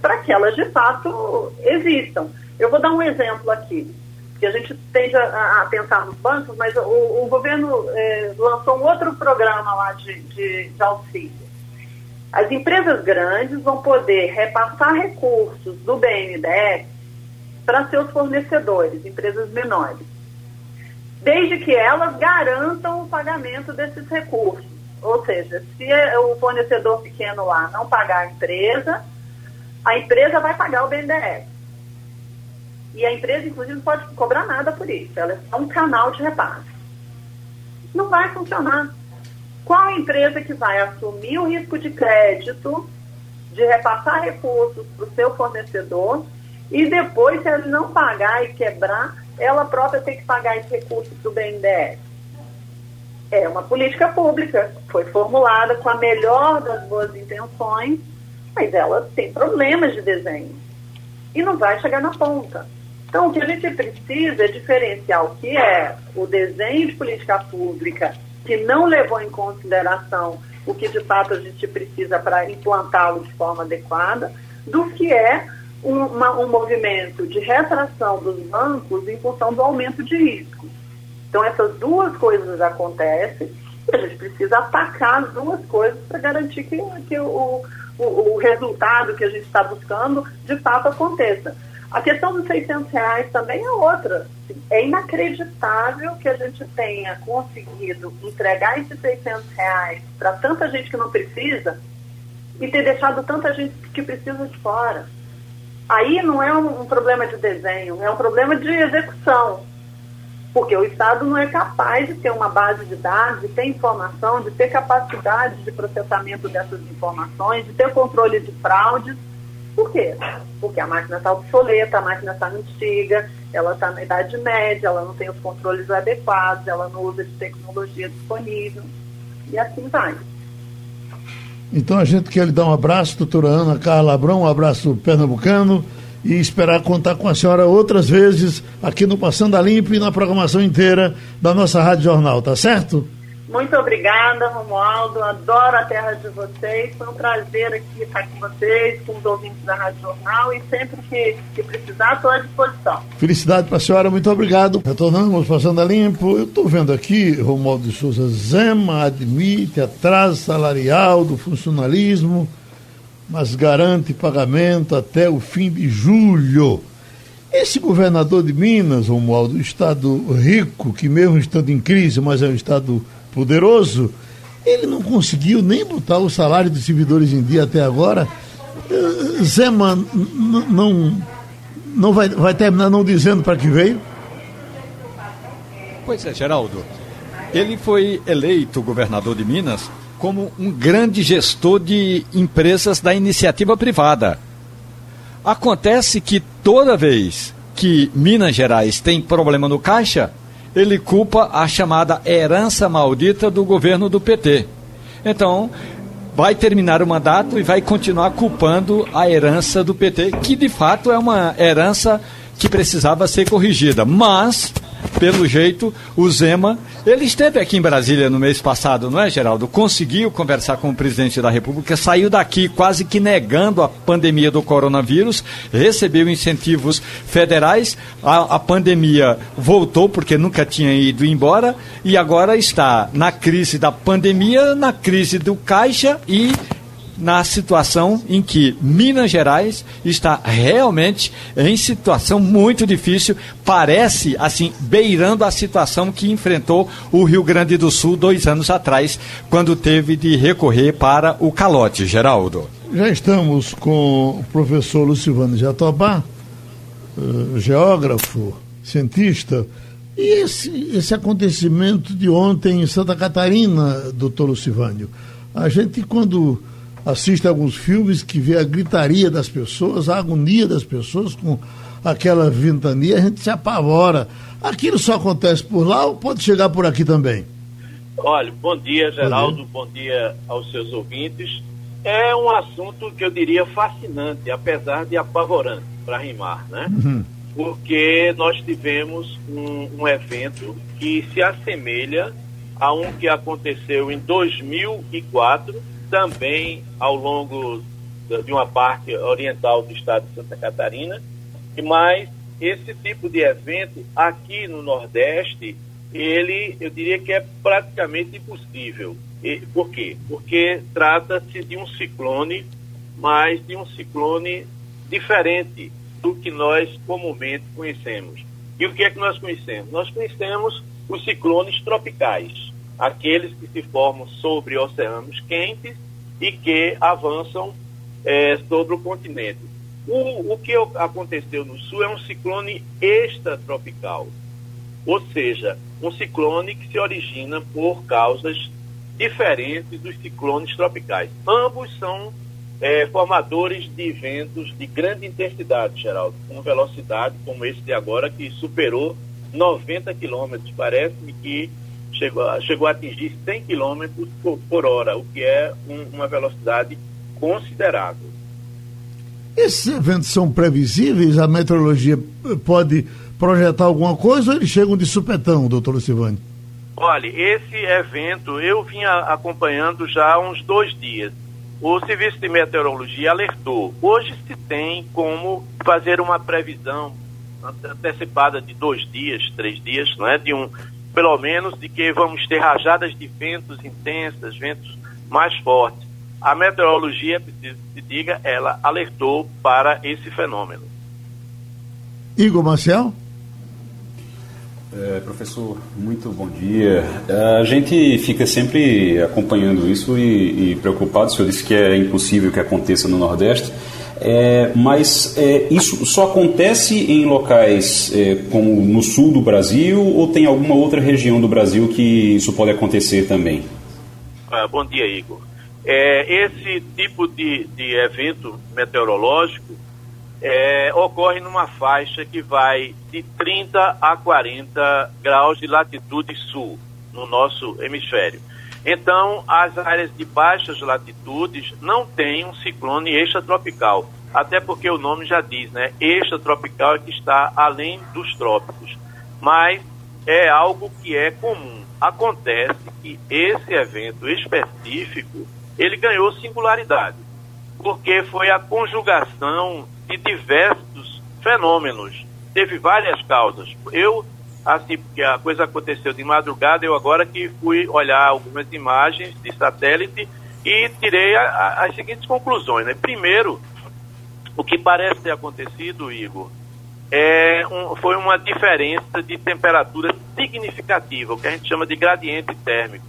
para que elas de fato existam. Eu vou dar um exemplo aqui, que a gente tende a, a pensar nos bancos, mas o, o governo é, lançou um outro programa lá de, de, de auxílio. As empresas grandes vão poder repassar recursos do BNDES para seus fornecedores, empresas menores, desde que elas garantam o pagamento desses recursos. Ou seja, se o fornecedor pequeno lá não pagar a empresa, a empresa vai pagar o BNDES. E a empresa, inclusive, não pode cobrar nada por isso. Ela é só um canal de repasse. Não vai funcionar. Qual empresa que vai assumir o risco de crédito de repassar recursos para o seu fornecedor e depois, se ela não pagar e quebrar, ela própria tem que pagar esse recurso para o BNDES. É uma política pública, foi formulada com a melhor das boas intenções, mas ela tem problemas de desenho e não vai chegar na ponta. Então, o que a gente precisa é diferenciar o que é o desenho de política pública que não levou em consideração o que de fato a gente precisa para implantá-lo de forma adequada, do que é uma, um movimento de retração dos bancos em função do aumento de riscos. Então, essas duas coisas acontecem e a gente precisa atacar as duas coisas para garantir que, que o, o, o, resultado que a gente está buscando de fato aconteça. A questão dos 600 reais também é outra. É inacreditável que a gente tenha conseguido entregar esses 600 reais para tanta gente que não precisa e ter deixado tanta gente que precisa de fora. Aí não é um, um problema de desenho, é um problema de execução. Porque o Estado não é capaz de ter uma base de dados, de ter informação, de ter capacidade de processamento dessas informações, de ter controle de fraudes por quê? Porque a máquina está obsoleta, a máquina está antiga, ela está na Idade Média, ela não tem os controles adequados, ela não usa de tecnologia disponível. E assim vai. Então a gente quer lhe dar um abraço, doutora Ana Carla Abrão, um abraço pernambucano e esperar contar com a senhora outras vezes aqui no Passando a Limpo e na programação inteira da nossa Rádio Jornal, tá certo? Muito obrigada, Romualdo. Adoro a terra de vocês. Foi um prazer aqui estar com vocês, com os ouvintes da Rádio Jornal e sempre que, que precisar, estou à disposição. Felicidade para a senhora, muito obrigado. Retornamos passando a limpo. Eu estou vendo aqui, Romualdo de Souza Zema admite atraso salarial do funcionalismo, mas garante pagamento até o fim de julho. Esse governador de Minas, Romualdo, estado rico, que mesmo estando em crise, mas é um estado poderoso, ele não conseguiu nem botar o salário dos servidores em dia até agora. Uh, Zema não, não vai, vai terminar não dizendo para que veio? Pois é, Geraldo. Ele foi eleito governador de Minas como um grande gestor de empresas da iniciativa privada. Acontece que toda vez que Minas Gerais tem problema no caixa, ele culpa a chamada herança maldita do governo do PT. Então, vai terminar o mandato e vai continuar culpando a herança do PT, que de fato é uma herança que precisava ser corrigida. Mas pelo jeito, o Zema, ele esteve aqui em Brasília no mês passado, não é, Geraldo? Conseguiu conversar com o presidente da República, saiu daqui quase que negando a pandemia do coronavírus, recebeu incentivos federais, a, a pandemia voltou porque nunca tinha ido embora e agora está na crise da pandemia, na crise do caixa e na situação em que Minas Gerais está realmente em situação muito difícil, parece assim beirando a situação que enfrentou o Rio Grande do Sul dois anos atrás, quando teve de recorrer para o calote, Geraldo. Já estamos com o professor Lucivano Jatobá, uh, geógrafo, cientista. E esse, esse acontecimento de ontem em Santa Catarina, doutor Lucivânio, a gente quando assiste alguns filmes que vê a gritaria das pessoas, a agonia das pessoas com aquela ventania, a gente se apavora. Aquilo só acontece por lá ou pode chegar por aqui também? Olha, bom dia, Geraldo, bom dia, bom dia aos seus ouvintes. É um assunto que eu diria fascinante, apesar de apavorante, para rimar, né? Uhum. Porque nós tivemos um, um evento que se assemelha a um que aconteceu em 2004 também ao longo de uma parte oriental do estado de Santa Catarina, mas esse tipo de evento aqui no Nordeste, ele, eu diria que é praticamente impossível. E, por quê? Porque trata-se de um ciclone, mas de um ciclone diferente do que nós comumente conhecemos. E o que é que nós conhecemos? Nós conhecemos os ciclones tropicais aqueles que se formam sobre oceanos quentes e que avançam é, sobre o continente. O, o que aconteceu no sul é um ciclone extratropical, ou seja, um ciclone que se origina por causas diferentes dos ciclones tropicais. Ambos são é, formadores de ventos de grande intensidade, Geraldo, com velocidade como esse de agora, que superou 90 quilômetros. Parece-me que chegou, chegou a atingir 100 km por, por hora, o que é um, uma velocidade considerável. Esses eventos são previsíveis? A meteorologia pode projetar alguma coisa ou eles chegam de supetão, doutor Lucivani? Olha, esse evento eu vinha acompanhando já há uns dois dias. O Serviço de Meteorologia alertou. Hoje se tem como fazer uma previsão antecipada de dois dias, três dias, não é? de um pelo menos, de que vamos ter rajadas de ventos intensas, ventos mais fortes. A meteorologia, preciso que se diga, ela alertou para esse fenômeno. Igor Marcel? É, professor, muito bom dia. A gente fica sempre acompanhando isso e, e, preocupado. O senhor disse que é impossível que aconteça no Nordeste, é, mas é, isso só acontece em locais é, como no sul do Brasil ou tem alguma outra região do Brasil que isso pode acontecer também? Ah, bom dia, Igor. É, esse tipo de, de evento meteorológico é, ocorre numa faixa que vai de 30 a 40 graus de latitude sul no nosso hemisfério. Então, as áreas de baixas latitudes não têm um ciclone extratropical, até porque o nome já diz, né? Extratropical é que está além dos trópicos. Mas é algo que é comum. Acontece que esse evento específico, ele ganhou singularidade, porque foi a conjugação de diversos fenômenos. Teve várias causas. Eu, assim, porque a coisa aconteceu de madrugada, eu agora que fui olhar algumas imagens de satélite e tirei a, a, as seguintes conclusões. Né? Primeiro, o que parece ter acontecido, Igor, é um, foi uma diferença de temperatura significativa, o que a gente chama de gradiente térmico,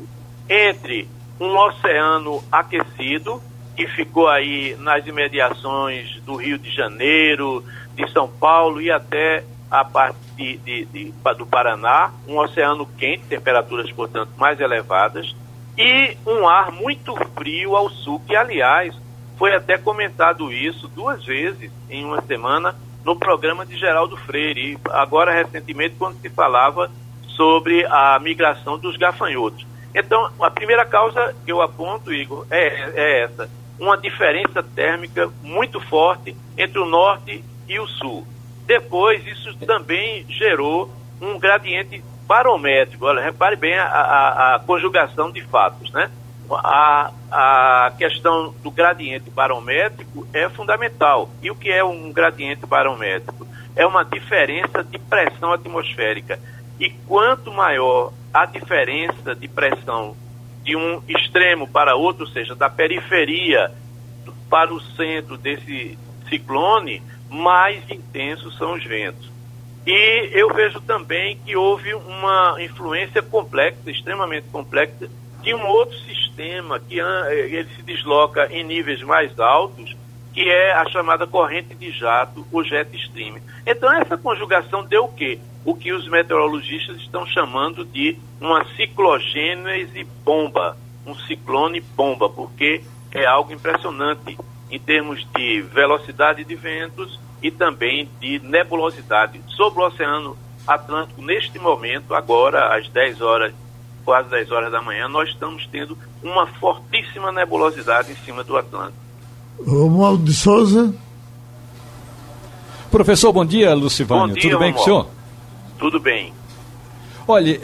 entre um oceano aquecido que ficou aí nas imediações do Rio de Janeiro, de São Paulo e até a parte de, de, de, do Paraná, um oceano quente, temperaturas, portanto, mais elevadas, e um ar muito frio ao sul, que, aliás, foi até comentado isso duas vezes em uma semana no programa de Geraldo Freire, agora recentemente, quando se falava sobre a migração dos gafanhotos. Então, a primeira causa que eu aponto, Igor, é, é essa uma diferença térmica muito forte entre o norte e o sul. Depois, isso também gerou um gradiente barométrico. Olha, repare bem a, a, a conjugação de fatos, né? A, a questão do gradiente barométrico é fundamental. E o que é um gradiente barométrico? É uma diferença de pressão atmosférica. E quanto maior a diferença de pressão de um extremo para outro, ou seja, da periferia para o centro desse ciclone, mais intensos são os ventos. E eu vejo também que houve uma influência complexa, extremamente complexa, de um outro sistema que ele se desloca em níveis mais altos, que é a chamada corrente de jato, o jet stream. Então essa conjugação deu o quê? o que os meteorologistas estão chamando de uma ciclogênese bomba, um ciclone bomba, porque é algo impressionante em termos de velocidade de ventos e também de nebulosidade. Sobre o Oceano Atlântico, neste momento, agora às 10 horas, quase 10 horas da manhã, nós estamos tendo uma fortíssima nebulosidade em cima do Atlântico. Romualdo de Souza. Professor, bom dia, Lucivânio. Bom dia, Tudo bem Romualdo. com o senhor? tudo bem. Olha,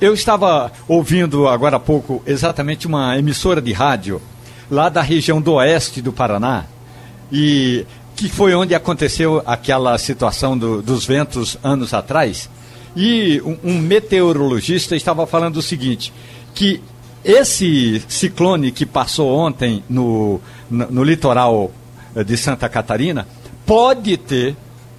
eu estava ouvindo agora há pouco exatamente uma emissora de rádio lá da região do oeste do Paraná e que foi onde aconteceu aquela situação do, dos ventos anos atrás. E um, um meteorologista estava falando o seguinte, que esse ciclone que passou ontem no, no, no litoral de Santa Catarina pode ter,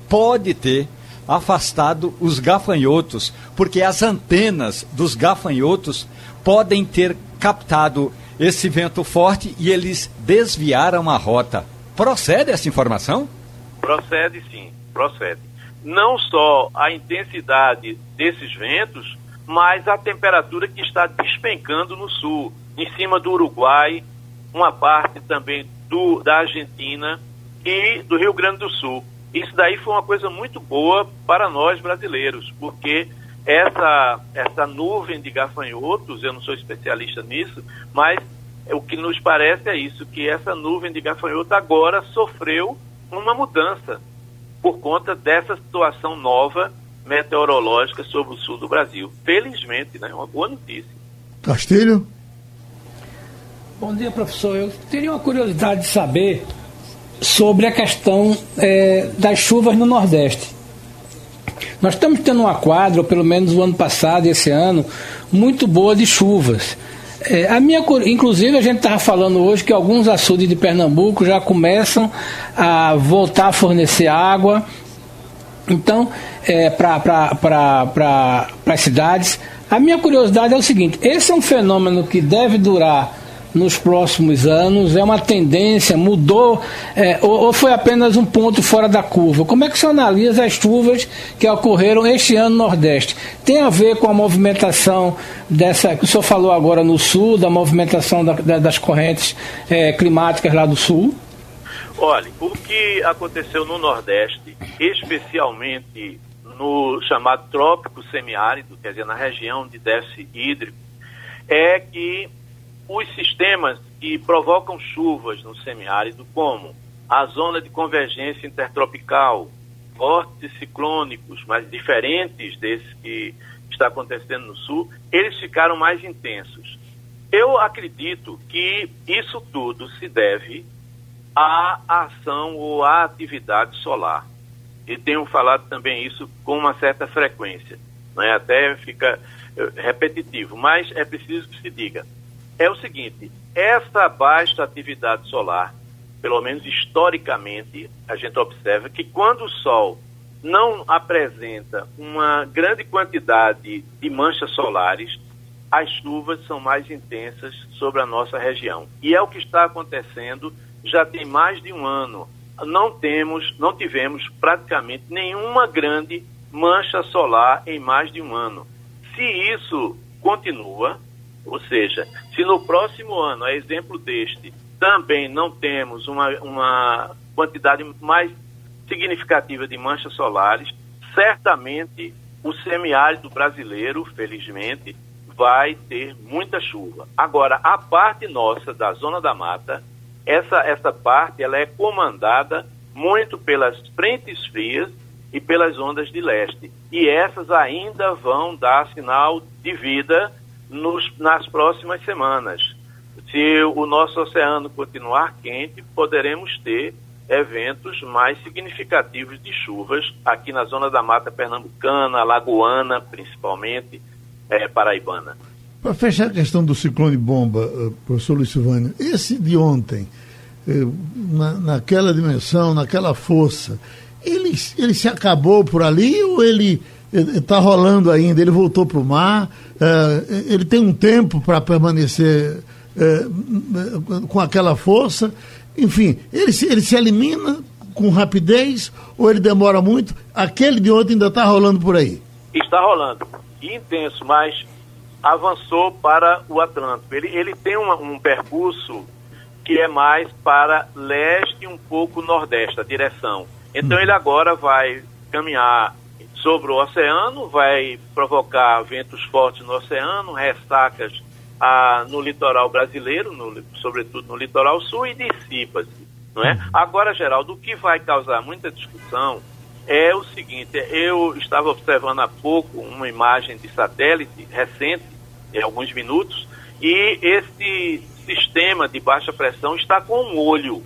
pode ter afastado os gafanhotos, porque as antenas dos gafanhotos podem ter captado esse vento forte e eles desviaram a rota. Procede essa informação? Procede sim, procede. Não só a intensidade desses ventos, mas a temperatura que está despencando no sul, em cima do Uruguai, uma parte também do, da Argentina e do Rio Grande do Sul. Isso daí foi uma coisa muito boa para nós brasileiros, porque essa, essa nuvem de gafanhotos, eu não sou especialista nisso, mas o que nos parece é isso, que essa nuvem de gafanhotos agora sofreu uma mudança por conta dessa situação nova meteorológica sobre o sul do Brasil. Felizmente, né? Uma boa notícia. Castilho? Bom dia, professor. Eu teria uma curiosidade de saber sobre a questão é, das chuvas no Nordeste. Nós estamos tendo uma quadra, pelo menos o ano passado e esse ano, muito boa de chuvas. É, a minha, inclusive, a gente estava falando hoje que alguns açudes de Pernambuco já começam a voltar a fornecer água Então, é, para as cidades, a minha curiosidade é o seguinte: esse é um fenômeno que deve durar nos próximos anos? É uma tendência? Mudou? É, ou, ou, foi apenas um ponto fora da curva? Como é que você analisa as chuvas que ocorreram este ano no Nordeste? Tem a ver com a movimentação dessa que o senhor falou agora no Sul, da movimentação da, da, das correntes é, climáticas lá do Sul? Olha, o que aconteceu no Nordeste, especialmente no chamado trópico semiárido, quer dizer, na região de déficit hídrico, é que os sistemas que provocam chuvas no semiárido, como a zona de convergência intertropical, vórtices ciclônicos, mas diferentes desses que está acontecendo no sul, eles ficaram mais intensos. Eu acredito que isso tudo se deve à ação ou à atividade solar. E tenho falado também isso com uma certa frequência. Né? Até fica eh, repetitivo, mas é preciso que se diga é o seguinte: essa baixa atividade solar, pelo menos historicamente, a gente observa que quando o Sol não apresenta uma grande quantidade de manchas solares, as chuvas são mais intensas sobre a nossa região. E é o que está acontecendo já tem mais de um ano. Não temos, não tivemos praticamente nenhuma grande mancha solar em mais de um ano. Se isso continua, ou seja, se no próximo ano, a exemplo deste, também não temos uma, uma quantidade mais significativa de manchas solares, certamente o semiárido brasileiro, felizmente, vai ter muita chuva. Agora, a parte nossa da zona da mata, essa, essa parte ela é comandada muito pelas frentes frias e pelas ondas de leste. E essas ainda vão dar sinal de vida nos, nas próximas semanas. Se o nosso oceano continuar quente, poderemos ter eventos mais significativos de chuvas aqui na zona da mata pernambucana, lagoana, principalmente, é, paraibana. Para fechar a questão do ciclone bomba, eh, professor Luiz Silvânio, esse de ontem, eh, na, naquela dimensão, naquela força, ele, ele se acabou por ali ou ele está rolando ainda, ele voltou para o mar, é, ele tem um tempo para permanecer é, com aquela força, enfim, ele se, ele se elimina com rapidez ou ele demora muito? Aquele de ontem ainda está rolando por aí? Está rolando, intenso, mas avançou para o Atlântico. Ele, ele tem uma, um percurso que é mais para leste e um pouco nordeste, a direção. Então hum. ele agora vai caminhar sobre o oceano, vai provocar ventos fortes no oceano, ressacas ah, no litoral brasileiro, no, sobretudo no litoral sul, e dissipa-se. Não é? Agora, Geraldo, o que vai causar muita discussão é o seguinte: eu estava observando há pouco uma imagem de satélite recente, em alguns minutos, e esse sistema de baixa pressão está com um olho.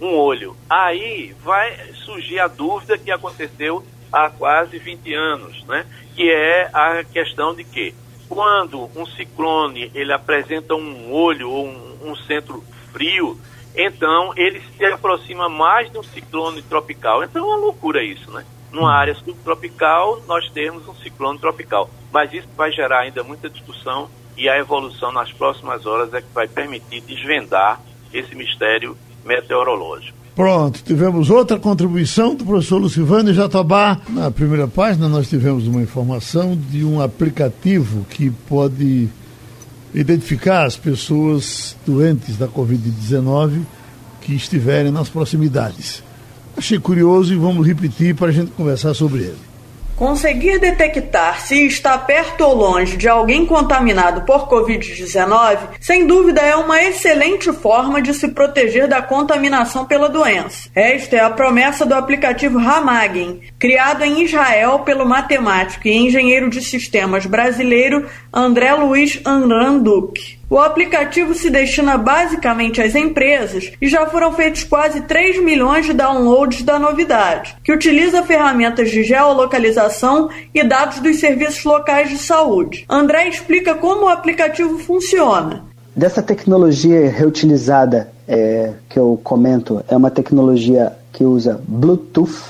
Um olho. Aí vai surgir a dúvida que aconteceu há quase 20 anos, né? que é a questão de que quando um ciclone ele apresenta um olho ou um, um centro frio, então ele se aproxima mais de um ciclone tropical. Então é uma loucura isso, né? Numa área subtropical, nós temos um ciclone tropical. Mas isso vai gerar ainda muita discussão e a evolução nas próximas horas é que vai permitir desvendar esse mistério meteorológico. Pronto, tivemos outra contribuição do professor Lucivânio Jatobá. Na primeira página, nós tivemos uma informação de um aplicativo que pode identificar as pessoas doentes da Covid-19 que estiverem nas proximidades. Achei curioso e vamos repetir para a gente conversar sobre ele. Conseguir detectar se está perto ou longe de alguém contaminado por Covid-19, sem dúvida é uma excelente forma de se proteger da contaminação pela doença. Esta é a promessa do aplicativo Ramagen, criado em Israel pelo matemático e engenheiro de sistemas brasileiro André Luiz Anranduk. O aplicativo se destina basicamente às empresas e já foram feitos quase 3 milhões de downloads da novidade, que utiliza ferramentas de geolocalização e dados dos serviços locais de saúde. André explica como o aplicativo funciona. Dessa tecnologia reutilizada é, que eu comento, é uma tecnologia que usa Bluetooth,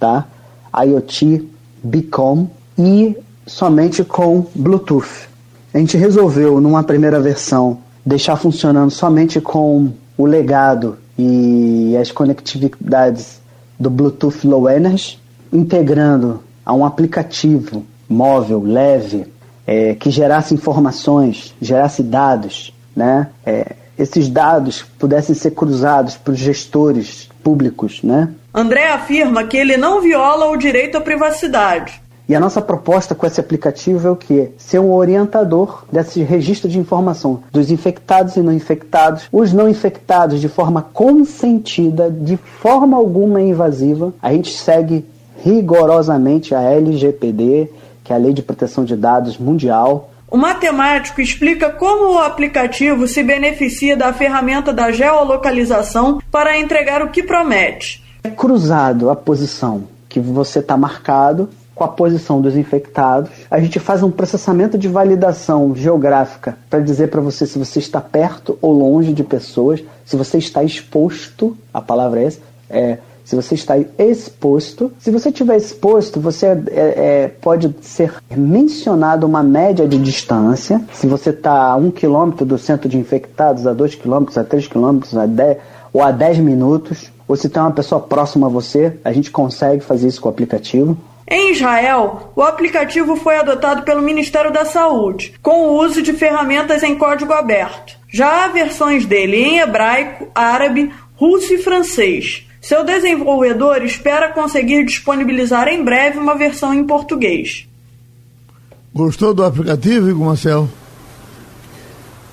tá? IoT, Beacom e somente com Bluetooth. A gente resolveu, numa primeira versão, deixar funcionando somente com o legado e as conectividades do Bluetooth Low Energy, integrando a um aplicativo móvel leve é, que gerasse informações, gerasse dados, né? É, esses dados pudessem ser cruzados para os gestores públicos, né? André afirma que ele não viola o direito à privacidade. E a nossa proposta com esse aplicativo é o que? Ser um orientador desse registro de informação dos infectados e não infectados, os não infectados de forma consentida, de forma alguma invasiva. A gente segue rigorosamente a LGPD, que é a Lei de Proteção de Dados Mundial. O matemático explica como o aplicativo se beneficia da ferramenta da geolocalização para entregar o que promete. É cruzado a posição que você está marcado com a posição dos infectados. A gente faz um processamento de validação geográfica para dizer para você se você está perto ou longe de pessoas, se você está exposto, a palavra é essa, é, se você está exposto. Se você estiver exposto, você é, é, pode ser mencionado uma média de distância. Se você está a um quilômetro do centro de infectados, a dois quilômetros, a três quilômetros, a dez, ou a dez minutos, ou se tem uma pessoa próxima a você, a gente consegue fazer isso com o aplicativo. Em Israel, o aplicativo foi adotado pelo Ministério da Saúde, com o uso de ferramentas em código aberto. Já há versões dele em hebraico, árabe, russo e francês. Seu desenvolvedor espera conseguir disponibilizar em breve uma versão em português. Gostou do aplicativo, Igor Marcel?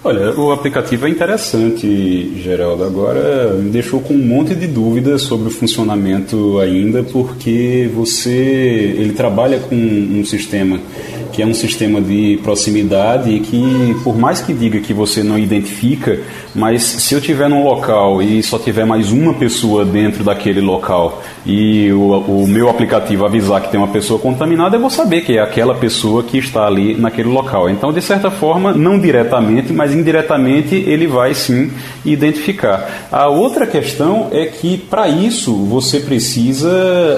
Olha, o aplicativo é interessante, Geraldo. Agora me deixou com um monte de dúvidas sobre o funcionamento ainda, porque você ele trabalha com um sistema que é um sistema de proximidade e que, por mais que diga que você não identifica, mas se eu tiver num local e só tiver mais uma pessoa dentro daquele local e o, o meu aplicativo avisar que tem uma pessoa contaminada, eu vou saber que é aquela pessoa que está ali naquele local. Então, de certa forma, não diretamente, mas indiretamente, ele vai sim identificar. A outra questão é que, para isso, você precisa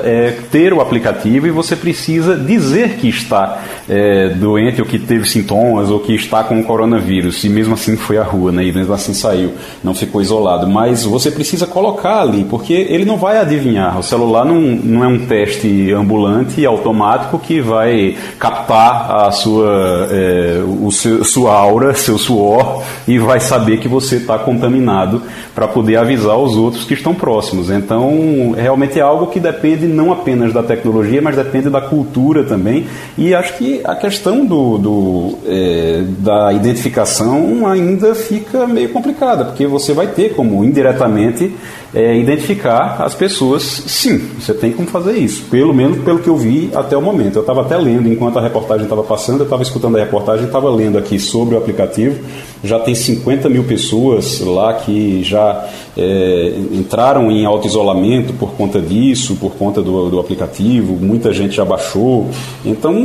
é, ter o aplicativo e você precisa dizer que está é, doente ou que teve sintomas ou que está com o coronavírus e mesmo assim foi à rua, né? E mesmo assim saiu, não ficou isolado. Mas você precisa colocar ali, porque ele não vai adivinhar. O celular não, não é um teste ambulante automático que vai captar a sua, é, o seu, sua aura, seu suor e vai saber que você está contaminado para poder avisar os outros que estão próximos. Então, realmente é algo que depende não apenas da tecnologia, mas depende da cultura também. E acho que a questão do, do é, da identificação ainda fica meio complicada, porque você vai ter como indiretamente é, identificar as pessoas. Sim, você tem como fazer isso, pelo menos pelo que eu vi até o momento. Eu estava até lendo enquanto a reportagem estava passando, eu estava escutando a reportagem, estava lendo aqui sobre o aplicativo. Já tem 50 mil pessoas lá que já é, entraram em auto-isolamento por conta disso, por conta do, do aplicativo, muita gente já baixou. Então,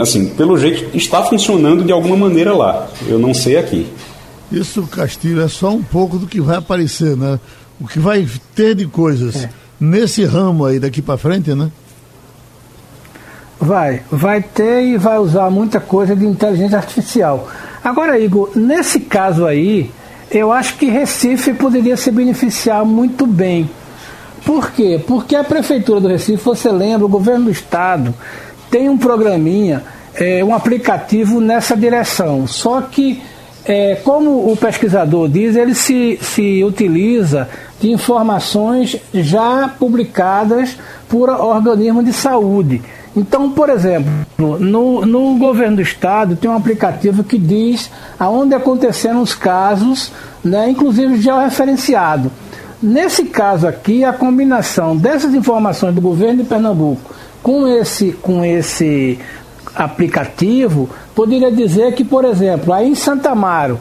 assim, pelo jeito está funcionando de alguma maneira lá. Eu não sei aqui. Isso, Castilho, é só um pouco do que vai aparecer, né? O que vai ter de coisas é. nesse ramo aí daqui para frente, né? Vai, vai ter e vai usar muita coisa de inteligência artificial. Agora, Igor, nesse caso aí, eu acho que Recife poderia se beneficiar muito bem. Por quê? Porque a Prefeitura do Recife, você lembra, o governo do Estado tem um programinha, é, um aplicativo nessa direção. Só que, é, como o pesquisador diz, ele se, se utiliza de informações já publicadas por organismos de saúde. Então, por exemplo, no, no governo do estado tem um aplicativo que diz aonde aconteceram os casos, né, inclusive georreferenciado. Nesse caso aqui, a combinação dessas informações do governo de Pernambuco com esse, com esse aplicativo poderia dizer que, por exemplo, aí em Santa Amaro,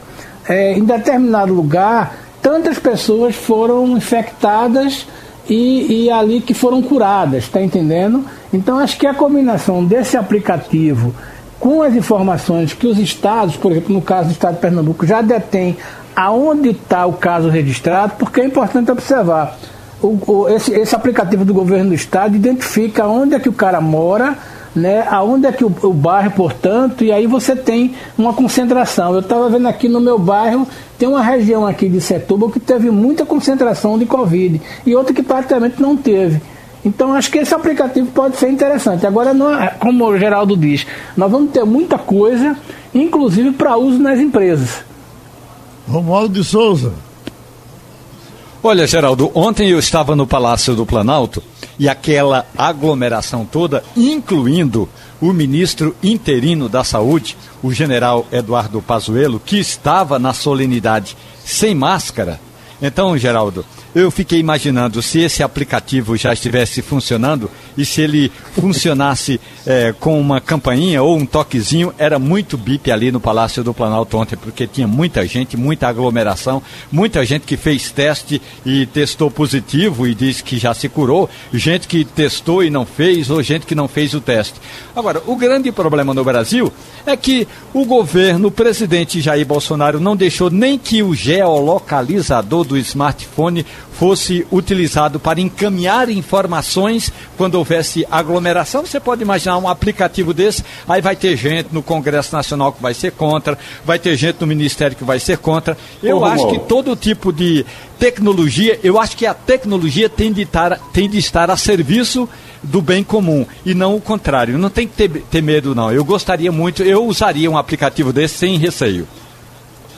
é, em determinado lugar, tantas pessoas foram infectadas e, e ali que foram curadas, está entendendo? Então acho que a combinação desse aplicativo com as informações que os estados, por exemplo, no caso do estado de Pernambuco, já detém aonde está o caso registrado, porque é importante observar. o, o, esse, esse aplicativo do governo do estado identifica onde é que o cara mora, né, aonde é que o, o bairro, portanto, e aí você tem uma concentração. Eu estava vendo aqui no meu bairro, tem uma região aqui de Setúbal que teve muita concentração de Covid e outra que praticamente não teve. Então acho que esse aplicativo pode ser interessante. Agora, não, é, como o Geraldo diz, nós vamos ter muita coisa, inclusive para uso nas empresas. Romualdo de Souza. Olha, Geraldo, ontem eu estava no Palácio do Planalto e aquela aglomeração toda, incluindo o ministro interino da Saúde, o general Eduardo Pazuello, que estava na solenidade sem máscara. Então, Geraldo, eu fiquei imaginando se esse aplicativo já estivesse funcionando e se ele funcionasse é, com uma campainha ou um toquezinho, era muito bip ali no Palácio do Planalto ontem, porque tinha muita gente, muita aglomeração, muita gente que fez teste e testou positivo e disse que já se curou, gente que testou e não fez, ou gente que não fez o teste. Agora, o grande problema no Brasil é que o governo, o presidente Jair Bolsonaro, não deixou nem que o geolocalizador do smartphone fosse utilizado para encaminhar informações quando houvesse aglomeração. Você pode imaginar um aplicativo desse, aí vai ter gente no Congresso Nacional que vai ser contra, vai ter gente no Ministério que vai ser contra. Eu Ô, acho que todo tipo de tecnologia, eu acho que a tecnologia tem de estar, tem de estar a serviço do bem comum e não o contrário. Não tem que ter, ter medo, não. Eu gostaria muito, eu usaria um aplicativo desse sem receio.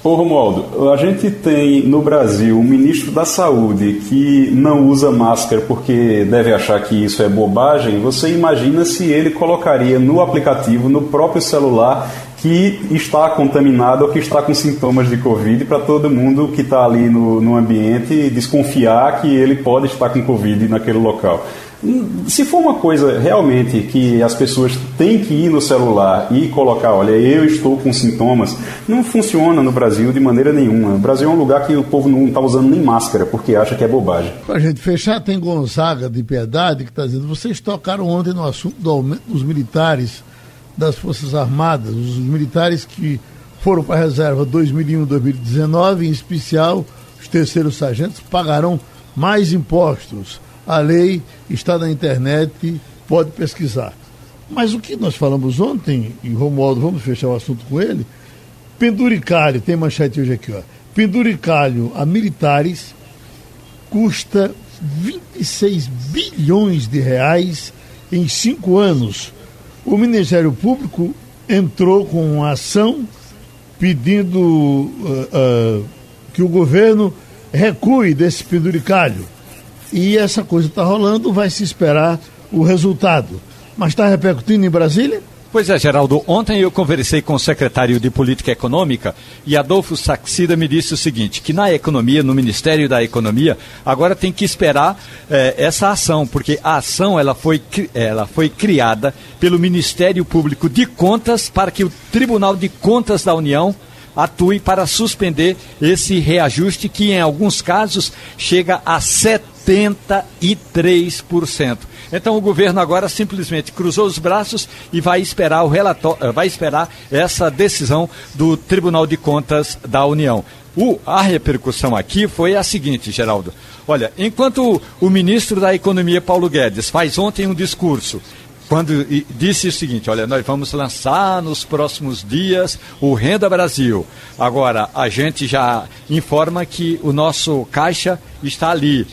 Ô Romualdo, a gente tem no Brasil um ministro da Saúde que não usa máscara porque deve achar que isso é bobagem. Você imagina se ele colocaria no aplicativo, no próprio celular, que está contaminado ou que está com sintomas de Covid para todo mundo que está ali no, no ambiente desconfiar que ele pode estar com Covid naquele local. Se for uma coisa realmente que as pessoas têm que ir no celular e colocar, olha, eu estou com sintomas, não funciona no Brasil de maneira nenhuma. O Brasil é um lugar que o povo não está usando nem máscara porque acha que é bobagem. Para gente fechar, tem Gonzaga de Piedade que está dizendo: vocês tocaram ontem no assunto do aumento dos militares das Forças Armadas, os militares que foram para a reserva 2001-2019, em especial os terceiros sargentos, pagarão mais impostos a lei está na internet, pode pesquisar. Mas o que nós falamos ontem, e Romualdo, vamos fechar o assunto com ele, penduricalho, tem manchete hoje aqui, ó. Penduricalho a militares custa 26 bilhões de reais em cinco anos. O Ministério Público entrou com uma ação pedindo uh, uh, que o governo recue desse penduricalho e essa coisa está rolando, vai se esperar o resultado. Mas está repercutindo em Brasília? Pois é, Geraldo. Ontem eu conversei com o secretário de Política Econômica e Adolfo Saxida me disse o seguinte: que na economia, no Ministério da Economia, agora tem que esperar eh, essa ação, porque a ação ela foi, ela foi criada pelo Ministério Público de Contas para que o Tribunal de Contas da União atue para suspender esse reajuste que, em alguns casos, chega a 73%. Então o governo agora simplesmente cruzou os braços e vai esperar o relatório, eh, vai esperar essa decisão do Tribunal de Contas da União. A repercussão aqui foi a seguinte, Geraldo. Olha, enquanto o ministro da Economia, Paulo Guedes, faz ontem um discurso quando disse o seguinte: olha, nós vamos lançar nos próximos dias o Renda Brasil. Agora, a gente já informa que o nosso caixa está ali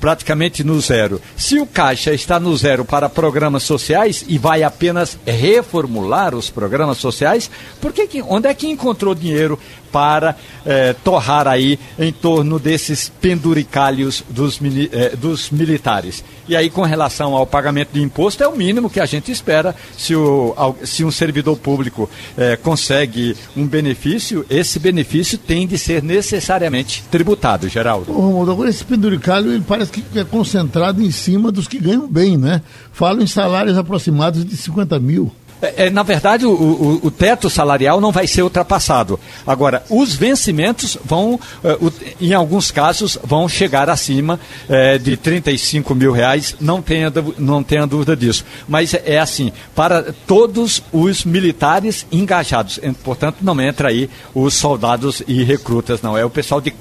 praticamente no zero. Se o caixa está no zero para programas sociais e vai apenas reformular os programas sociais, por que, onde é que encontrou dinheiro para eh, torrar aí em torno desses penduricalhos dos, eh, dos militares. E aí, com relação ao pagamento de imposto, é o mínimo que a gente espera. Se, o, se um servidor público eh, consegue um benefício, esse benefício tem de ser necessariamente tributado, Geraldo. Ô, Romualdo, agora esse penduricalho ele parece que é concentrado em cima dos que ganham bem, né? Falam em salários aproximados de 50 mil. É, é, na verdade, o, o, o, teto salarial não vai ser ultrapassado. Agora, os vencimentos vão, é, em alguns casos, vão chegar acima é, de 35 mil reais, não tenha, não tenha dúvida disso. Mas é assim, para todos os militares engajados. Portanto, não entra aí os soldados e recrutas, não. É o pessoal de,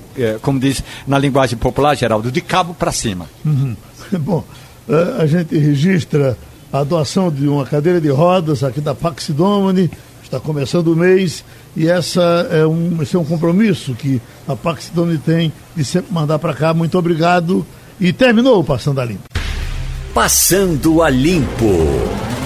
como diz na linguagem popular, Geraldo, de cabo para cima. Uhum. Bom, a gente registra a doação de uma cadeira de rodas aqui da Pax Domini. Está começando o mês e essa é um, esse é um compromisso que a Pax Domini tem de sempre mandar para cá. Muito obrigado. E terminou o Passando a Limpo. Passando a Limpo.